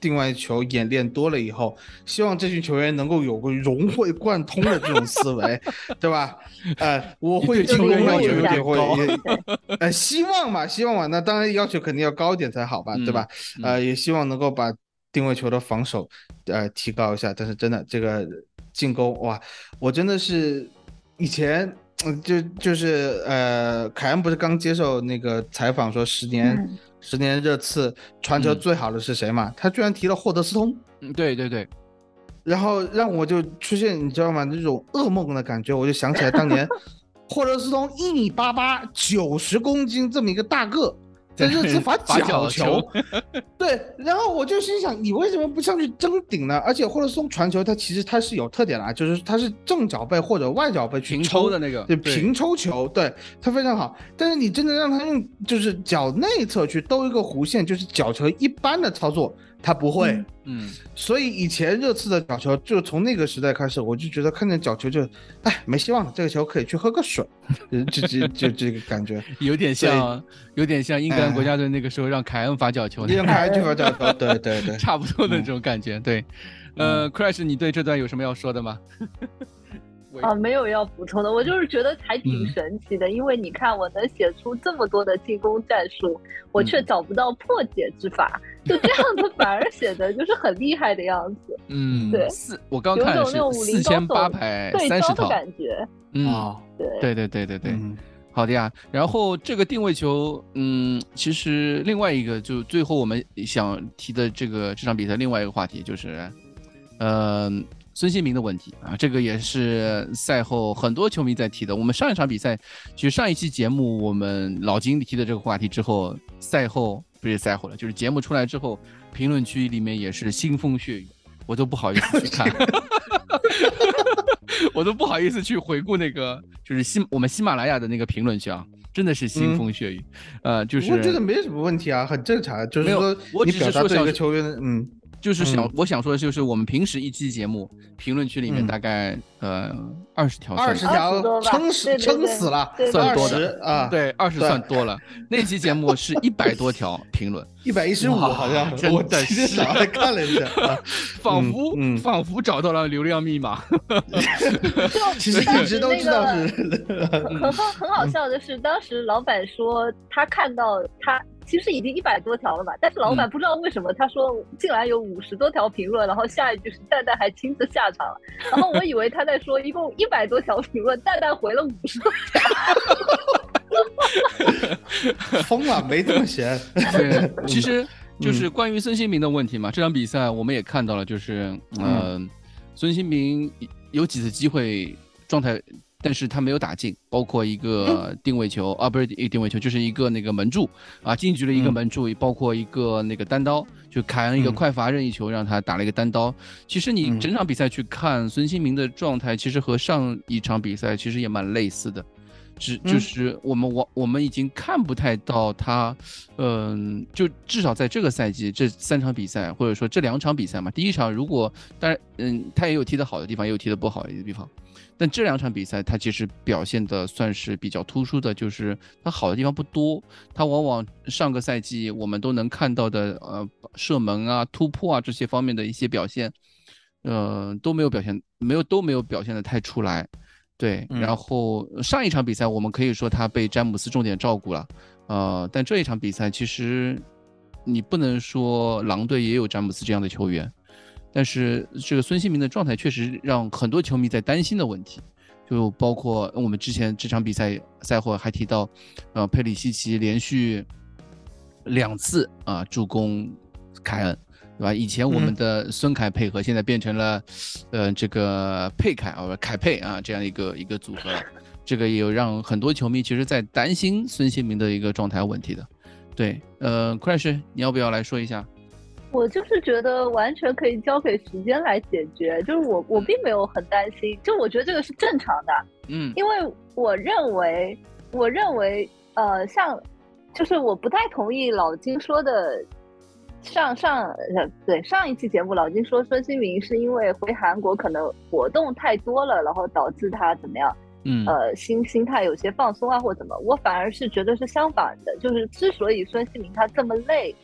定位球演练多了以后，希望这群球员能够有个融会贯通的这种思维，对吧？呃，我会进攻要求有点高，呃，希望吧，希望嘛，那当然要求肯定要高一点才好吧，对吧？呃，也希望能够把定位球的防守呃提高一下。但是真的这个进攻哇，我真的是以前就就是呃，凯恩不是刚接受那个采访说十年。十年热刺传球最好的是谁嘛？他居然提了霍德斯通。嗯，对对对。然后让我就出现，你知道吗？那种噩梦的感觉。我就想起来当年，霍德斯通一米八八，九十公斤这么一个大个。在热刺罚角球，对，然后我就心想，你为什么不上去争顶呢？而且霍勒松传球，他其实他是有特点的啊，就是他是正脚背或者外脚背去抽的那个，对，平抽球，对他非常好。但是你真的让他用就是脚内侧去兜一个弧线，就是角球一般的操作。他不会，嗯，所以以前热刺的角球，就从那个时代开始，我就觉得看见角球就，哎，没希望了，这个球可以去喝个水，就就就这个感觉，有点像，有点像英格兰国家队那个时候让凯恩罚角球，让凯恩去罚角球，对 对对，差不多的这种感觉，对，呃，Crash，你对这段有什么要说的吗？啊，没有要补充的，我就是觉得还挺神奇的，因为你看，我能写出这么多的进攻战术，我却找不到破解之法，就这样子反而显得就是很厉害的样子。嗯，对，四我刚看是四千八百三十套感觉。嗯，对对对对对对，好的呀。然后这个定位球，嗯，其实另外一个就最后我们想提的这个这场比赛另外一个话题就是，嗯。孙兴民的问题啊，这个也是赛后很多球迷在提的。我们上一场比赛，其实上一期节目我们老金提的这个话题之后，赛后不是赛后了，就是节目出来之后，评论区里面也是腥风血雨，我都不好意思去看，我都不好意思去回顾那个，就是喜我们喜马拉雅的那个评论区啊，真的是腥风血雨。呃，就是我觉得没什么问题啊，很正常，就是说你表达对一个球员，嗯。就是想，我想说的就是，我们平时一期节目评论区里面大概呃二十条，二十条撑死撑死了，算多的啊，对，二十算多了。那期节目是一百多条评论，一百一十五好像，真的是看了一下，仿佛仿佛找到了流量密码。其实一直都知道是。很好很好笑的是，当时老板说他看到他。其实已经一百多条了吧，但是老板不知道为什么他说竟然有五十多条评论，然后下一句是蛋蛋还亲自下场。了，然后我以为他在说一共一百多条评论，蛋蛋回了五十多条，疯了，没这么闲。对，其实就是关于孙兴民的问题嘛，这场比赛我们也看到了，就是嗯，孙兴民有几次机会状态。但是他没有打进，包括一个定位球啊，不是一个定位球，就是一个那个门柱啊，进局了一个门柱，包括一个那个单刀，就凯恩一个快罚任意球，让他打了一个单刀。其实你整场比赛去看孙兴民的状态，其实和上一场比赛其实也蛮类似的，只就是我们我我们已经看不太到他，嗯，就至少在这个赛季这三场比赛，或者说这两场比赛嘛，第一场如果当然嗯，他也有踢得好的地方，也有踢得不好的地方。但这两场比赛，他其实表现的算是比较突出的，就是他好的地方不多。他往往上个赛季我们都能看到的，呃，射门啊、突破啊这些方面的一些表现，呃，都没有表现，没有都没有表现的太出来。对，然后上一场比赛我们可以说他被詹姆斯重点照顾了，呃，但这一场比赛其实你不能说狼队也有詹姆斯这样的球员。但是这个孙兴民的状态确实让很多球迷在担心的问题，就包括我们之前这场比赛赛后还提到，呃，佩里西奇连续两次啊助攻凯恩，对吧？以前我们的孙凯配合，现在变成了呃这个佩凯啊凯佩啊这样一个一个组合，这个也有让很多球迷其实在担心孙兴民的一个状态问题的。对，呃，Crash，你要不要来说一下？我就是觉得完全可以交给时间来解决，就是我我并没有很担心，就我觉得这个是正常的，嗯，因为我认为，我认为，呃，像，就是我不太同意老金说的，上上呃对上一期节目老金说孙兴民是因为回韩国可能活动太多了，然后导致他怎么样，嗯，呃，心心态有些放松啊或怎么，我反而是觉得是相反的，就是之所以孙兴民他这么累。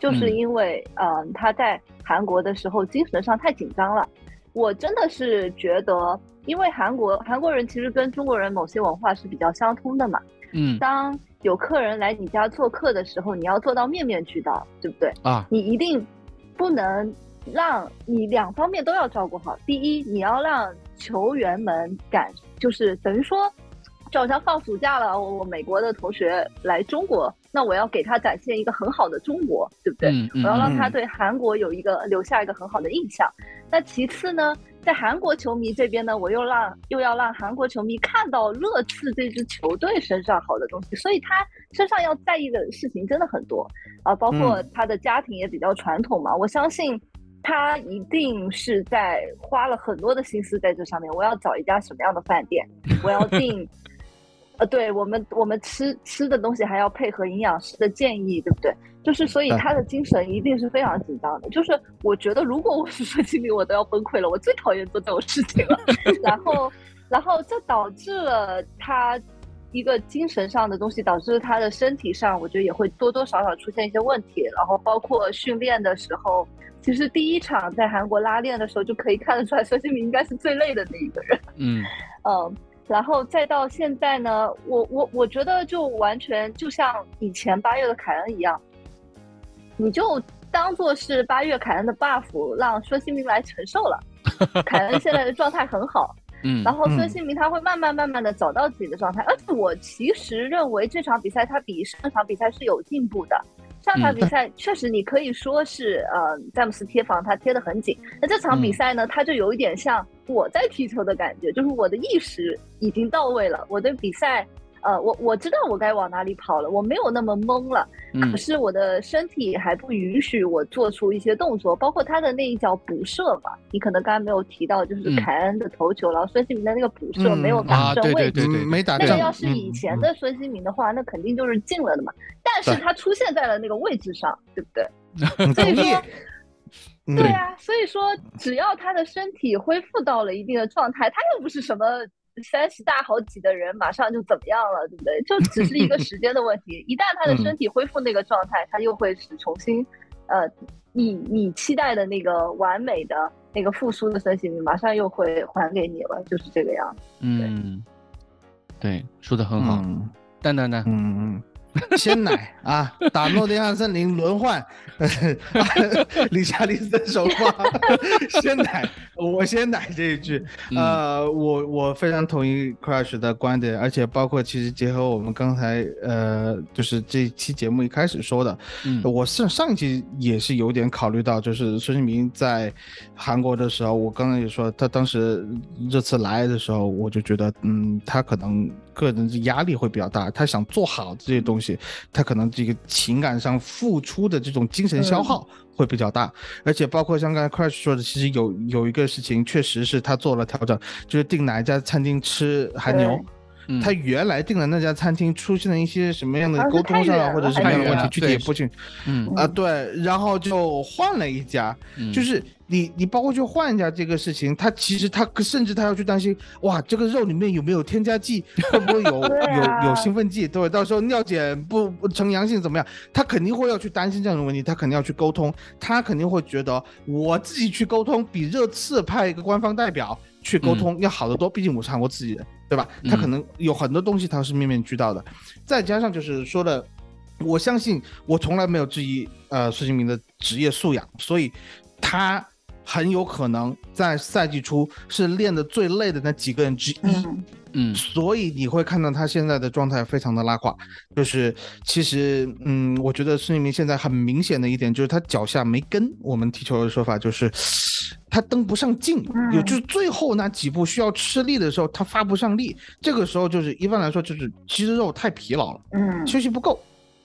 就是因为，嗯，他在韩国的时候精神上太紧张了。我真的是觉得，因为韩国韩国人其实跟中国人某些文化是比较相通的嘛。嗯。当有客人来你家做客的时候，你要做到面面俱到，对不对？啊。你一定不能让你两方面都要照顾好。第一，你要让球员们感，就是等于说。就好像放暑假了，我我美国的同学来中国，那我要给他展现一个很好的中国，对不对？我要让他对韩国有一个留下一个很好的印象。那其次呢，在韩国球迷这边呢，我又让又要让韩国球迷看到热刺这支球队身上好的东西，所以他身上要在意的事情真的很多啊，包括他的家庭也比较传统嘛。我相信他一定是在花了很多的心思在这上面。我要找一家什么样的饭店？我要订。呃，对我们，我们吃吃的东西还要配合营养师的建议，对不对？就是所以他的精神一定是非常紧张的。就是我觉得，如果我是孙兴民，我都要崩溃了。我最讨厌做这种事情了。然后，然后这导致了他一个精神上的东西，导致他的身体上，我觉得也会多多少少出现一些问题。然后包括训练的时候，其实第一场在韩国拉练的时候就可以看得出来，孙兴民应该是最累的那一个人。嗯嗯。然后再到现在呢，我我我觉得就完全就像以前八月的凯恩一样，你就当做是八月凯恩的 buff，让孙兴民来承受了。凯恩现在的状态很好，嗯，然后孙兴民他会慢慢慢慢的找到自己的状态，而且我其实认为这场比赛他比上场比赛是有进步的。上场比赛确实，你可以说是，呃，詹姆斯贴防他贴得很紧。那这场比赛呢，他就有一点像我在踢球的感觉，就是我的意识已经到位了，我对比赛。呃，我我知道我该往哪里跑了，我没有那么懵了。嗯。可是我的身体还不允许我做出一些动作，包括他的那一脚补射嘛。你可能刚才没有提到，就是凯恩的头球，然后孙兴民的那个补射没有打正位置，没打那个要是以前的孙兴民的话，那肯定就是进了的嘛。但是他出现在了那个位置上，对不对？所以说，对啊，所以说只要他的身体恢复到了一定的状态，他又不是什么。三十大好几的人马上就怎么样了，对不对？就只是一个时间的问题。一旦他的身体恢复那个状态，他又会是重新，呃，你你期待的那个完美的那个复苏的身形，马上又会还给你了，就是这个样子。嗯，对，说的很好。蛋蛋呢？嗯嗯。鲜奶啊，打诺丁汉森林轮换，李佳丽这首话，鲜奶，我鲜奶这一句，呃，我我非常同意 Crush 的观点，而且包括其实结合我们刚才呃，就是这期节目一开始说的，我上上一期也是有点考虑到，就是孙兴民在韩国的时候，我刚刚也说，他当时这次来的时候，我就觉得，嗯，他可能。个人的压力会比较大，他想做好这些东西，他可能这个情感上付出的这种精神消耗会比较大，而且包括像刚才 Crash 说的，其实有有一个事情确实是他做了调整，就是订哪一家餐厅吃韩牛，他原来订的那家餐厅出现了一些什么样的沟通上或者什么样的问题，具体也不清，嗯。啊对，然后就换了一家，就是。你你包括去换一下这个事情，他其实他甚至他要去担心，哇，这个肉里面有没有添加剂，会不会有 有有兴奋剂，对，到时候尿检不不呈阳性怎么样？他肯定会要去担心这样的问题，他肯定要去沟通，他肯定会觉得我自己去沟通比热刺派一个官方代表去沟通要好得多，毕竟我是韩国自己人，对吧？他可能有很多东西他是面面俱到的，再加上就是说的，我相信我从来没有质疑呃孙兴民的职业素养，所以他。很有可能在赛季初是练的最累的那几个人之一，嗯，所以你会看到他现在的状态非常的拉垮。就是其实，嗯，我觉得孙兴民现在很明显的一点就是他脚下没跟。我们踢球的说法就是他蹬不上劲，有就是最后那几步需要吃力的时候他发不上力。这个时候就是一般来说就是肌肉太疲劳了，嗯，休息不够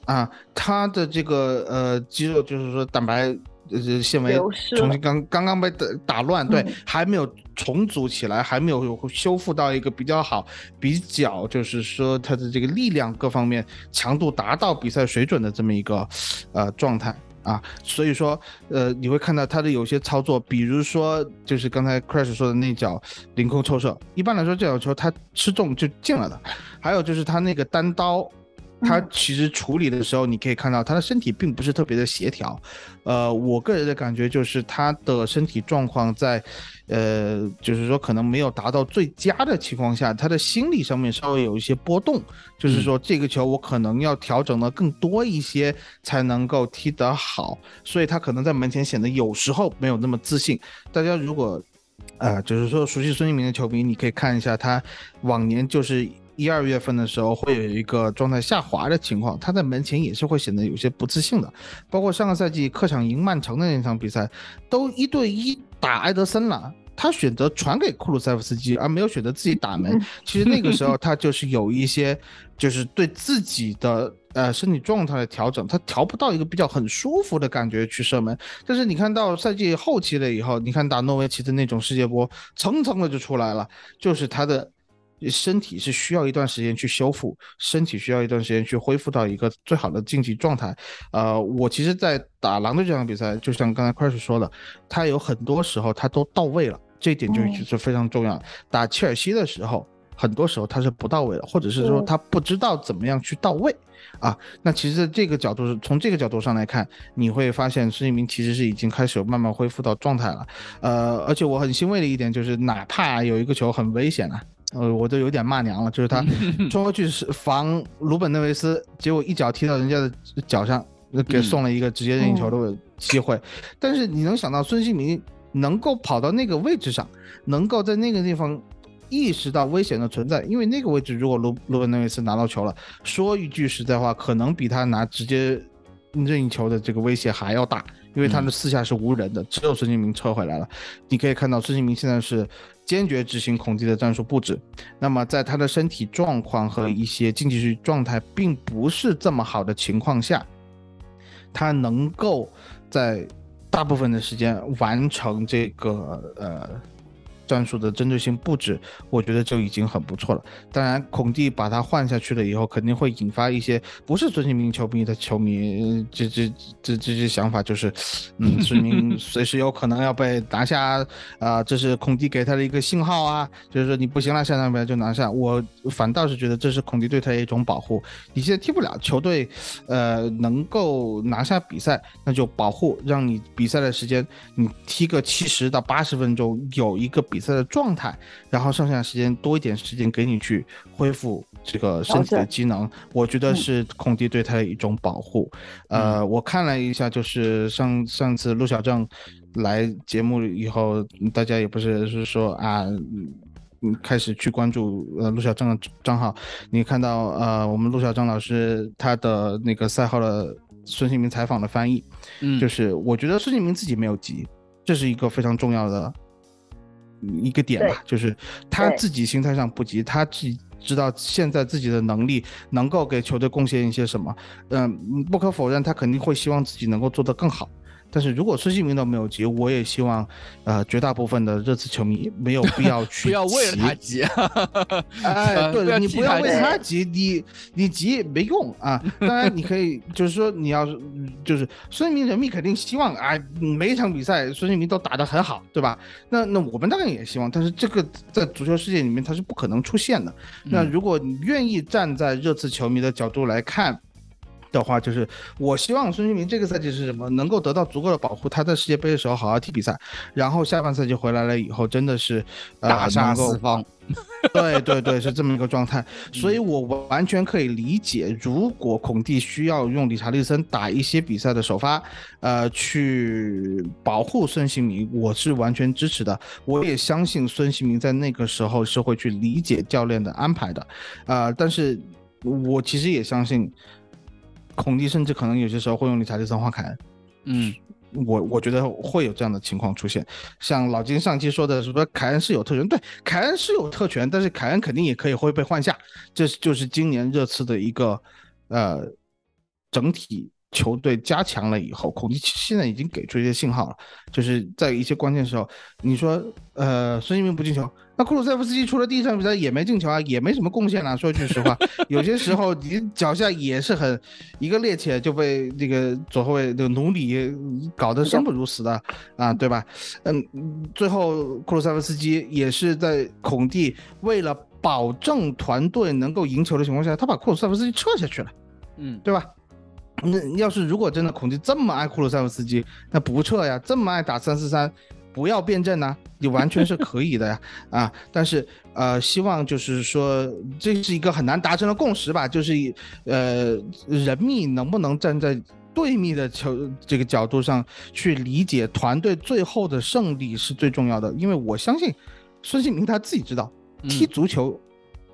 啊。他的这个呃肌肉就是说蛋白。呃纤维重新刚刚刚被打打乱，对，还没有重组起来，还没有修复到一个比较好、比较就是说它的这个力量各方面强度达到比赛水准的这么一个呃状态。啊，所以说，呃，你会看到他的有些操作，比如说，就是刚才 Crash 说的那脚凌空抽射，一般来说这脚球他吃中就进了的。还有就是他那个单刀，他其实处理的时候，你可以看到他的身体并不是特别的协调。呃，我个人的感觉就是他的身体状况在。呃，就是说可能没有达到最佳的情况下，他的心理上面稍微有一些波动，就是说这个球我可能要调整的更多一些才能够踢得好，所以他可能在门前显得有时候没有那么自信。大家如果，呃，就是说熟悉孙兴民的球迷，你可以看一下他往年就是一二月份的时候会有一个状态下滑的情况，他在门前也是会显得有些不自信的，包括上个赛季客场赢曼城的那场比赛，都一对一打埃德森了。他选择传给库鲁塞夫斯基，而没有选择自己打门。其实那个时候他就是有一些，就是对自己的呃身体状态的调整，他调不到一个比较很舒服的感觉去射门。但是你看到赛季后期了以后，你看打诺维奇的那种世界波，蹭蹭的就出来了，就是他的。身体是需要一段时间去修复，身体需要一段时间去恢复到一个最好的竞技状态。呃，我其实，在打狼队这场比赛，就像刚才 Chris 说的，他有很多时候他都到位了，这一点就是非常重要。打切尔西的时候，很多时候他是不到位的，或者是说他不知道怎么样去到位啊。那其实这个角度是从这个角度上来看，你会发现孙兴民其实是已经开始慢慢恢复到状态了。呃，而且我很欣慰的一点就是，哪怕有一个球很危险啊。呃，我都有点骂娘了，就是他 冲过去是防鲁本内维斯，结果一脚踢到人家的脚上，给送了一个直接任意球的机会。但是你能想到孙兴民能够跑到那个位置上，能够在那个地方意识到危险的存在，因为那个位置如果鲁鲁本内维斯拿到球了，说一句实在话，可能比他拿直接任意球的这个威胁还要大，因为他的四下是无人的，只有孙兴民撤回来了。你可以看到孙兴民现在是。坚决执行孔蒂的战术布置，那么在他的身体状况和一些竞技状态并不是这么好的情况下，他能够在大部分的时间完成这个呃。战术的针对性布置，我觉得就已经很不错了。当然，孔蒂把他换下去了以后，肯定会引发一些不是孙兴民球迷的球迷这这这这些想法，就是嗯，孙兴民随时有可能要被拿下啊，这是孔蒂给他的一个信号啊，就是说你不行了，下场比赛就拿下。我反倒是觉得这是孔蒂对他的一种保护。你现在踢不了，球队呃能够拿下比赛，那就保护，让你比赛的时间你踢个七十到八十分钟，有一个比。比赛的状态，然后剩下时间多一点时间给你去恢复这个身体的机能，我觉得是孔蒂对他的一种保护。呃，我看了一下，就是上上次陆小正来节目以后，大家也不是是说啊，嗯，开始去关注呃陆小正的账号，你看到呃我们陆小正老师他的那个赛后的孙兴民采访的翻译，嗯，就是我觉得孙兴民自己没有急，这是一个非常重要的。一个点吧，就是他自己心态上不急，他自己知道现在自己的能力能够给球队贡献一些什么。嗯，不可否认，他肯定会希望自己能够做得更好。但是如果孙兴民都没有急，我也希望，呃，绝大部分的热刺球迷没有必要 去不要为了他急，哎，对，你不要为他急，你你急没用啊。当然你可以，就是说你要就是孙兴民人民肯定希望啊，每一场比赛孙兴民都打得很好，对吧？那那我们当然也希望，但是这个在足球世界里面它是不可能出现的。那如果你愿意站在热刺球迷的角度来看。的话就是，我希望孙兴民这个赛季是什么，能够得到足够的保护，他在世界杯的时候好好踢比赛，然后下半赛季回来了以后，真的是大杀四方。对对对，是这么一个状态，所以我完全可以理解，如果孔蒂需要用理查利森打一些比赛的首发，呃，去保护孙兴民，我是完全支持的。我也相信孙兴民在那个时候是会去理解教练的安排的，呃，但是我其实也相信。孔蒂甚至可能有些时候会用理查利森换凯恩，嗯，我我觉得会有这样的情况出现。像老金上期说的，什么凯恩是有特权，对，凯恩是有特权，但是凯恩肯定也可以会被换下，这就是今年热刺的一个呃整体球队加强了以后，孔蒂现在已经给出一些信号了，就是在一些关键时候，你说，呃，孙兴民不进球，那库鲁塞夫斯基除了第一场比赛也没进球啊，也没什么贡献啊。说句实话，有些时候你脚下也是很一个趔趄就被那个左后卫那个努里搞得生不如死的啊，对吧？嗯，最后库鲁塞夫斯基也是在孔蒂为了保证团队能够赢球的情况下，他把库鲁塞夫斯基撤下去了，嗯，对吧？那要是如果真的孔蒂这么爱库鲁塞夫斯基，那不撤呀？这么爱打三四三，不要辩证呢？你完全是可以的呀！啊，但是呃，希望就是说这是一个很难达成的共识吧？就是呃，人密能不能站在对密的球这个角度上去理解团队最后的胜利是最重要的？因为我相信孙兴民他自己知道踢足球。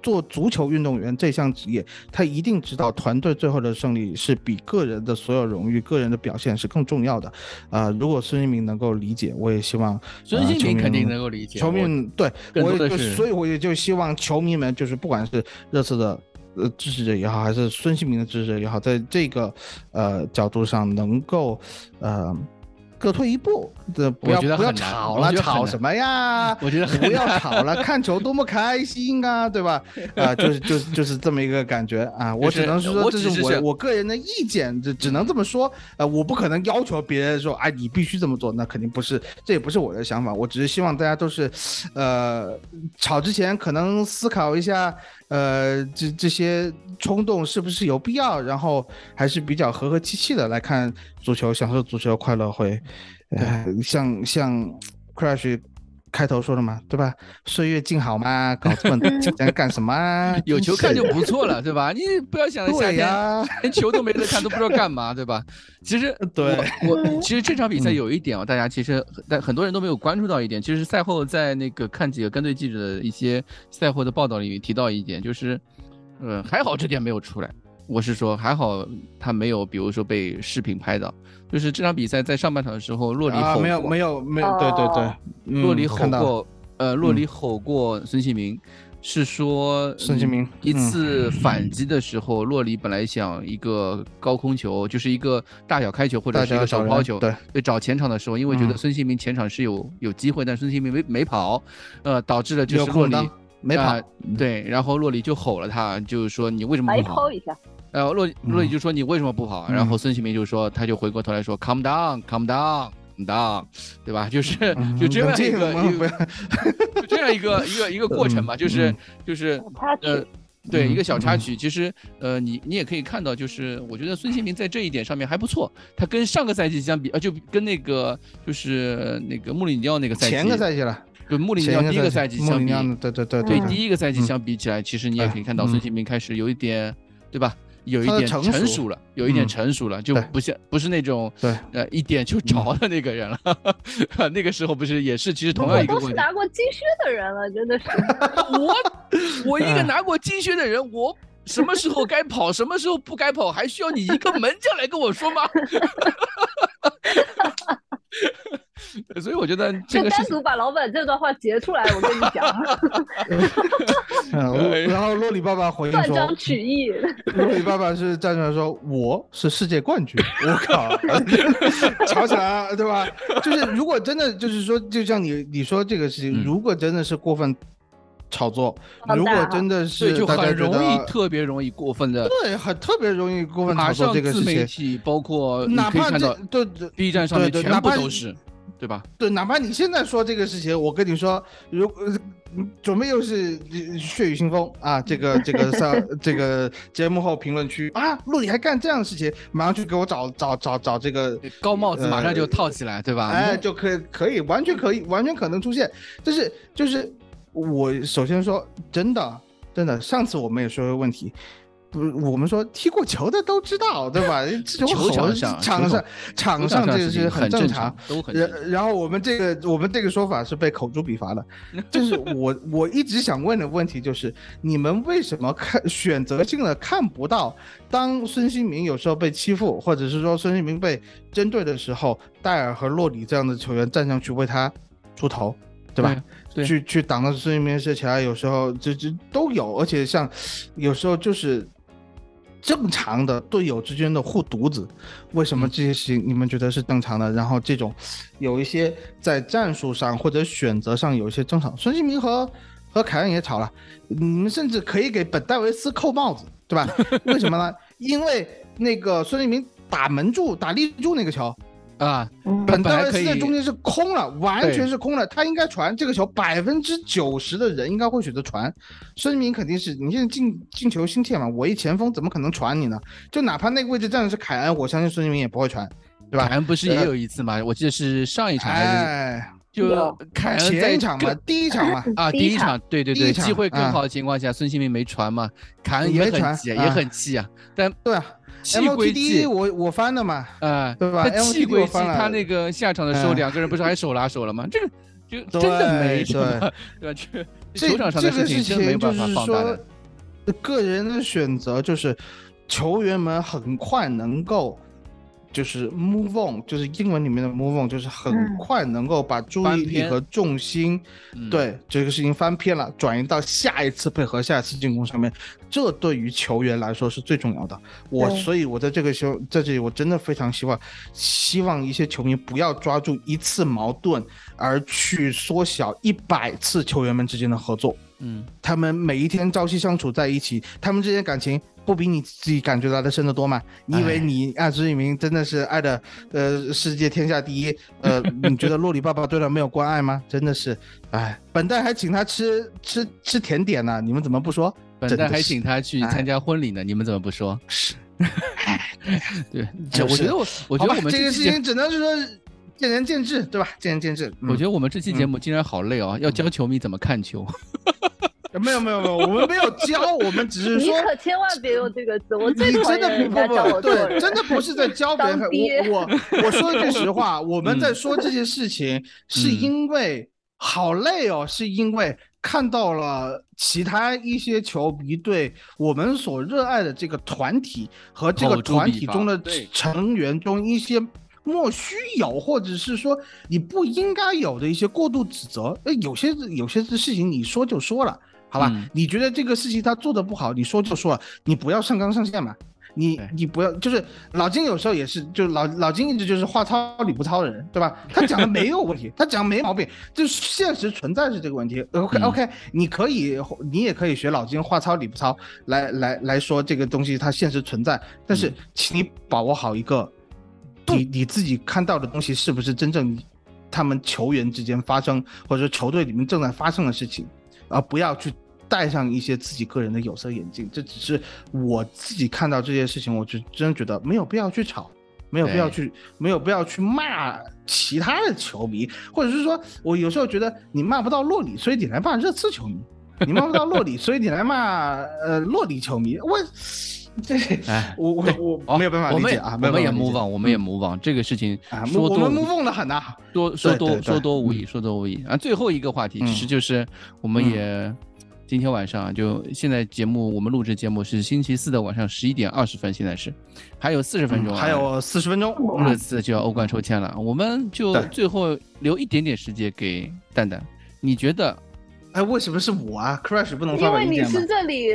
做足球运动员这项职业，他一定知道团队最后的胜利是比个人的所有荣誉、个人的表现是更重要的。啊，如果孙兴民能够理解，我也希望孙兴民肯定能够理解。球迷对，我也就所以我也就希望球迷们就是不管是热刺的呃支持者也好，还是孙兴民的支持者也好，在这个呃角度上能够呃。各退一步，这不要不要吵了，吵什么呀？我觉得不要吵了，看球多么开心啊，对吧？啊，就是就是就是这么一个感觉啊。我只能说这是我我个人的意见，这只能这么说。呃，我不可能要求别人说，哎，你必须这么做，那肯定不是，这也不是我的想法。我只是希望大家都是，呃，吵之前可能思考一下。呃，这这些冲动是不是有必要？然后还是比较和和气气的来看足球，享受足球快乐会，呃，像像 Crash。开头说的嘛，对吧？岁月静好嘛，搞这么紧张干什么？有球看就不错了，对吧？你不要想着夏天连球都没得看，都不知道干嘛，对吧？其实，对我其实这场比赛有一点哦，大家其实但很多人都没有关注到一点，其实赛后在那个看几个跟队记者的一些赛后的报道里面提到一点，就是，呃，还好这点没有出来。我是说还好他没有，比如说被视频拍到。就是这场比赛在上半场的时候，洛里吼没有没有没有，对对对，洛里吼过，呃，洛里吼过孙兴民，是说孙兴民一次反击的时候，洛里本来想一个高空球，就是一个大小开球或者是一个手抛球，对，找前场的时候，因为觉得孙兴民前场是有有机会，但孙兴民没没跑，呃，导致了就是洛里没跑，对，然后洛里就吼了他，就是说你为什么不跑？一下。然后洛洛里就说你为什么不跑？然后孙兴民就说他就回过头来说 calm down calm down calm down，对吧？就是就这样一个一个就这样一个一个一个过程嘛，就是就是呃对一个小插曲。其实呃你你也可以看到，就是我觉得孙兴民在这一点上面还不错。他跟上个赛季相比，呃就跟那个就是那个穆里尼奥那个赛季前个赛季了，跟穆里尼奥第一个赛季相比，对对对对第一个赛季相比起来，其实你也可以看到孙兴民开始有一点，对吧？有一点成熟了，有一点成熟了，就不像不是那种对呃一点就着的那个人了。那个时候不是也是其实同样一个都是拿过金靴的人了，真的是。我我一个拿过金靴的人，我什么时候该跑，什么时候不该跑，还需要你一个门将来跟我说吗？所以我觉得这个单独把老板这段话截出来，我跟你讲。然后洛里爸爸回应说：“断章取义。”洛里爸爸是站出来说：“我是世界冠军。”我靠，吵起来了，对吧？就是如果真的就是说，就像你你说这个事情，如果真的是过分炒作，如果真的是就很容易特别容易过分的，对，很特别容易过分炒作这个事情，包括哪怕这对 B 站上面全部都是。对吧？对，哪怕你现在说这个事情，我跟你说，如准备又是血雨腥风啊，这个这个上这个节目后评论区啊，陆里还干这样的事情，马上去给我找找找找这个高帽子，马上就套起来，对吧？哎，就可以可以完全可以完全可能出现，就是就是我首先说真的真的，上次我们也说个问题。不，我们说踢过球的都知道，对吧？这种球场上、场上、场上这个是很正常，都很。然然后我们这个我们这个说法是被口诛笔伐的，就是我我一直想问的问题就是，你们为什么看选择性的看不到，当孙兴民有时候被欺负，或者是说孙兴民被针对的时候，戴尔和洛里这样的球员站上去为他出头，对吧？去去挡到孙兴民射起来，有时候就就都有，而且像有时候就是。正常的队友之间的护犊子，为什么这些事情你们觉得是正常的？然后这种有一些在战术上或者选择上有一些争吵，孙兴民和和凯恩也吵了，你们甚至可以给本戴维斯扣帽子，对吧？为什么呢？因为那个孙兴民打门柱打立柱那个球。啊，本戴维斯在中间是空了，完全是空了。他应该传这个球，百分之九十的人应该会选择传。孙兴民肯定是你现在进进球心切嘛，我一前锋怎么可能传你呢？就哪怕那个位置站的是凯恩，我相信孙兴民也不会传，对吧？凯恩不是也有一次嘛？我记得是上一场还是就凯恩前一场嘛，第一场嘛啊，第一场对对对，机会更好的情况下，孙兴民没传嘛，凯恩也很急，也很气啊，但对啊。气归气，我我翻的嘛，啊，对吧？他气归气，他那个下场的时候，两个人不是还手拉手了吗？这个就真的没什么，对吧？这球场上的事情真没办法放大的。个人的选择就是球员们很快能够。就是 move on，就是英文里面的 move on，就是很快能够把注意力和重心，对这个事情翻篇了，转移到下一次配合、下一次进攻上面。这对于球员来说是最重要的。我所以，我在这个时候在这里，我真的非常希望，希望一些球迷不要抓住一次矛盾而去缩小一百次球员们之间的合作。嗯，他们每一天朝夕相处在一起，他们之间感情。不比你自己感觉到的深得多吗？你以为你爱朱一鸣真的是爱的呃世界天下第一？呃，你觉得洛里爸爸对他没有关爱吗？真的是，哎，本代还请他吃吃吃甜点呢，你们怎么不说？本代还请他去参加婚礼呢，你们怎么不说？是，对，我觉得我我觉得我们这个事情只能是说见仁见智，对吧？见仁见智。我觉得我们这期节目竟然好累哦，要教球迷怎么看球。没有没有没有，我们没有教，我们只是说。你可千万别用这个词，我最讨厌不不对，真的不是在教别人。我我我说句实话，我们在说这些事情，是因为好累哦，是因为看到了其他一些球迷对我们所热爱的这个团体和这个团体中的成员中一些莫须有，或者是说你不应该有的一些过度指责。呃，有些有些事情你说就说了。好吧，你觉得这个事情他做的不好，你说就说了，你不要上纲上线嘛。你你不要，就是老金有时候也是，就老老金一直就是话糙理不糙的人，对吧？他讲的没有问题，他讲没毛病，就是现实存在是这个问题。OK OK，你可以，你也可以学老金话糙理不糙来来来说这个东西它现实存在，但是请你把握好一个，你你自己看到的东西是不是真正他们球员之间发生，或者说球队里面正在发生的事情，而不要去。戴上一些自己个人的有色眼镜，这只是我自己看到这件事情，我就真觉得没有必要去吵，没有必要去，没有必要去骂其他的球迷，或者是说我有时候觉得你骂不到洛里，所以你来骂热刺球迷；你骂不到洛里，所以你来骂呃洛里球迷。我 这哎，我我我没有办法理解啊，我们也模仿，我们也模仿这个事情，说我们模仿的很呐，多说多说多无益，说多无益啊。最后一个话题其实就是我们也。今天晚上就现在节目，我们录制节目是星期四的晚上十一点二十分，现在是还有四十分钟，还有四十分钟，这次就要欧冠抽签了，我们就最后留一点点时间给蛋蛋，你觉得？哎，为什么是我啊？Crash 不能发因为你是这里，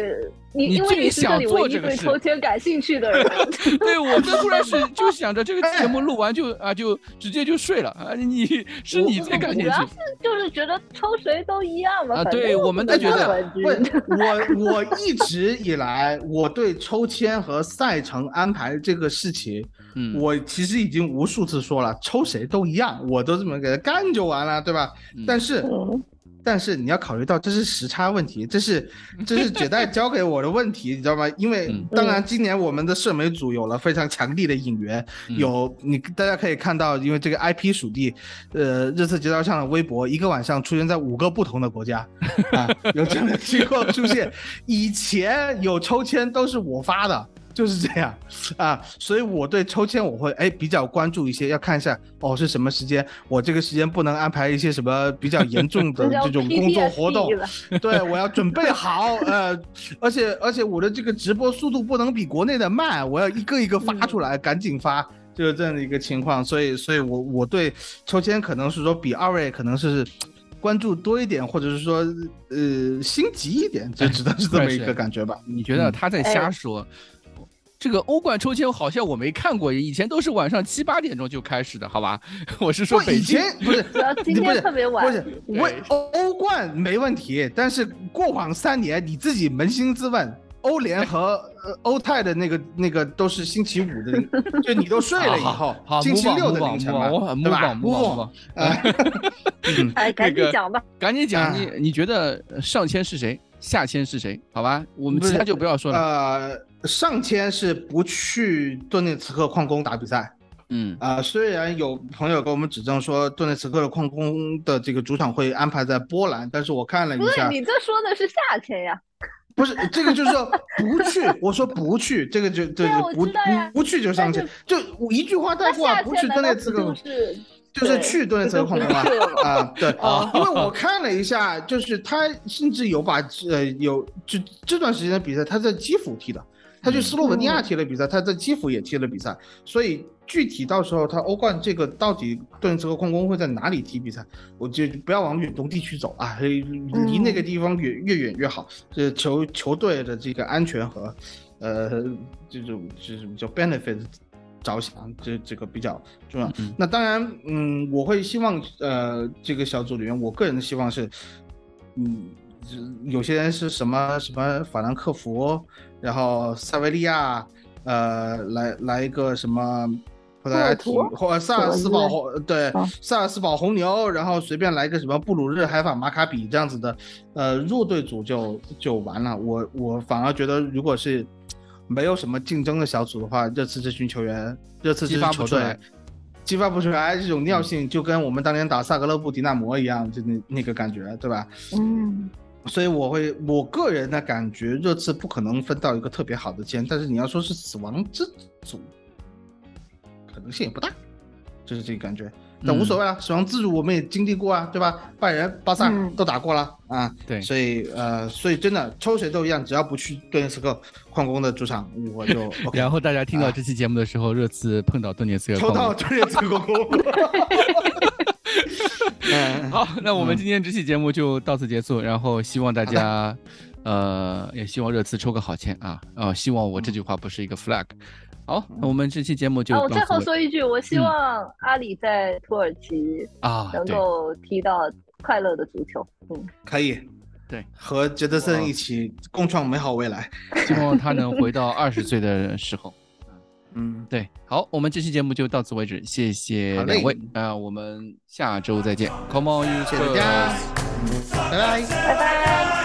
你因为你是这里唯一对抽签感兴趣的人。对，我跟 Crash 就想着这个节目录完就啊就直接就睡了啊。你是你最感兴趣？主要是就是觉得抽谁都一样嘛。啊，对，我们都觉得。我我一直以来我对抽签和赛程安排这个事情，嗯，我其实已经无数次说了，抽谁都一样，我都这么给他干就完了，对吧？但是。但是你要考虑到这是时差问题，这是这是 绝代交给我的问题，你知道吗？因为当然今年我们的社媒组有了非常强力的引援，有你大家可以看到，因为这个 IP 属地，呃，热刺街道上的微博一个晚上出现在五个不同的国家，啊，有这样的情况出现。以前有抽签都是我发的。就是这样啊，所以我对抽签我会哎比较关注一些，要看一下哦是什么时间，我这个时间不能安排一些什么比较严重的这种工作活动，对我要准备好呃，而且而且我的这个直播速度不能比国内的慢，我要一个一个发出来，赶紧发，就是这样的一个情况，所以所以我我对抽签可能是说比二位可能是关注多一点，或者是说呃心急一点，就只能是这么一个感觉吧？你觉得他在瞎说？这个欧冠抽签好像我没看过，以前都是晚上七八点钟就开始的，好吧？我是说北京不是，今天特别晚。不是，我欧欧冠没问题，但是过往三年你自己扪心自问，欧联和欧泰的那个那个都是星期五的，就你都睡了以后，星期六的凌晨嘛，对吧？木木，哎，赶紧讲吧，赶紧讲，你你觉得上签是谁？下签是谁？好吧，我们其他就不要说了。呃。上签是不去顿涅茨克矿工打比赛，嗯。啊，虽然有朋友给我们指正说顿涅茨克的矿工的这个主场会安排在波兰，但是我看了一下，你这说的是夏天呀？不是，这个就是说不去，我说不去，这个就对不不不去就上签，就一句话带过啊，不去顿涅茨克，就是去顿涅茨克矿工啊啊，对，因为我看了一下，就是他甚至有把呃有就这段时间的比赛他在基辅踢的。他去斯洛文尼亚踢了比赛，他在基辅也踢了比赛，所以具体到时候他欧冠这个到底顿涅茨克矿工会在哪里踢比赛，我就不要往远东地区走啊，离那个地方越越远越好，这球球队的这个安全和，呃，这种这种叫 benefit 着想，这这个比较重要。那当然，嗯，我会希望，呃，这个小组里面，我个人的希望是，嗯，有些人是什么什么法兰克福。然后塞维利亚，呃，来来一个什么，或者体或萨尔斯堡红，对，萨尔斯堡红牛，然后随便来个什么布鲁日海法马卡比这样子的，呃，弱队组就就完了。我我反而觉得，如果是没有什么竞争的小组的话，热刺这群球员，热刺这支球队激发不出来这种尿性，就跟我们当年打萨格勒布迪纳摩一样，就那那个感觉，对吧？嗯。所以我会，我个人的感觉，热刺不可能分到一个特别好的签，但是你要说是死亡之组，可能性也不大，就是这个感觉。但无所谓了，死亡之组我们也经历过啊，对吧？拜仁、巴萨都打过了啊。对，所以呃，所以真的抽谁都一样，只要不去顿涅茨克矿工的主场，我就。然后大家听到这期节目的时候，热刺碰到顿涅茨克，抽到顿涅茨克矿工。好，那我们今天这期节目就到此结束。然后希望大家，呃，也希望热刺抽个好签啊啊！希望我这句话不是一个 flag。好，那我们这期节目就。我最后说一句，我希望阿里在土耳其啊能够踢到快乐的足球。嗯，可以，对，和杰德森一起共创美好未来。希望他能回到二十岁的时候。嗯，对，好，我们这期节目就到此为止，谢谢两位，那，我们下周再见，Come on，you，谢谢大家，拜拜，拜拜。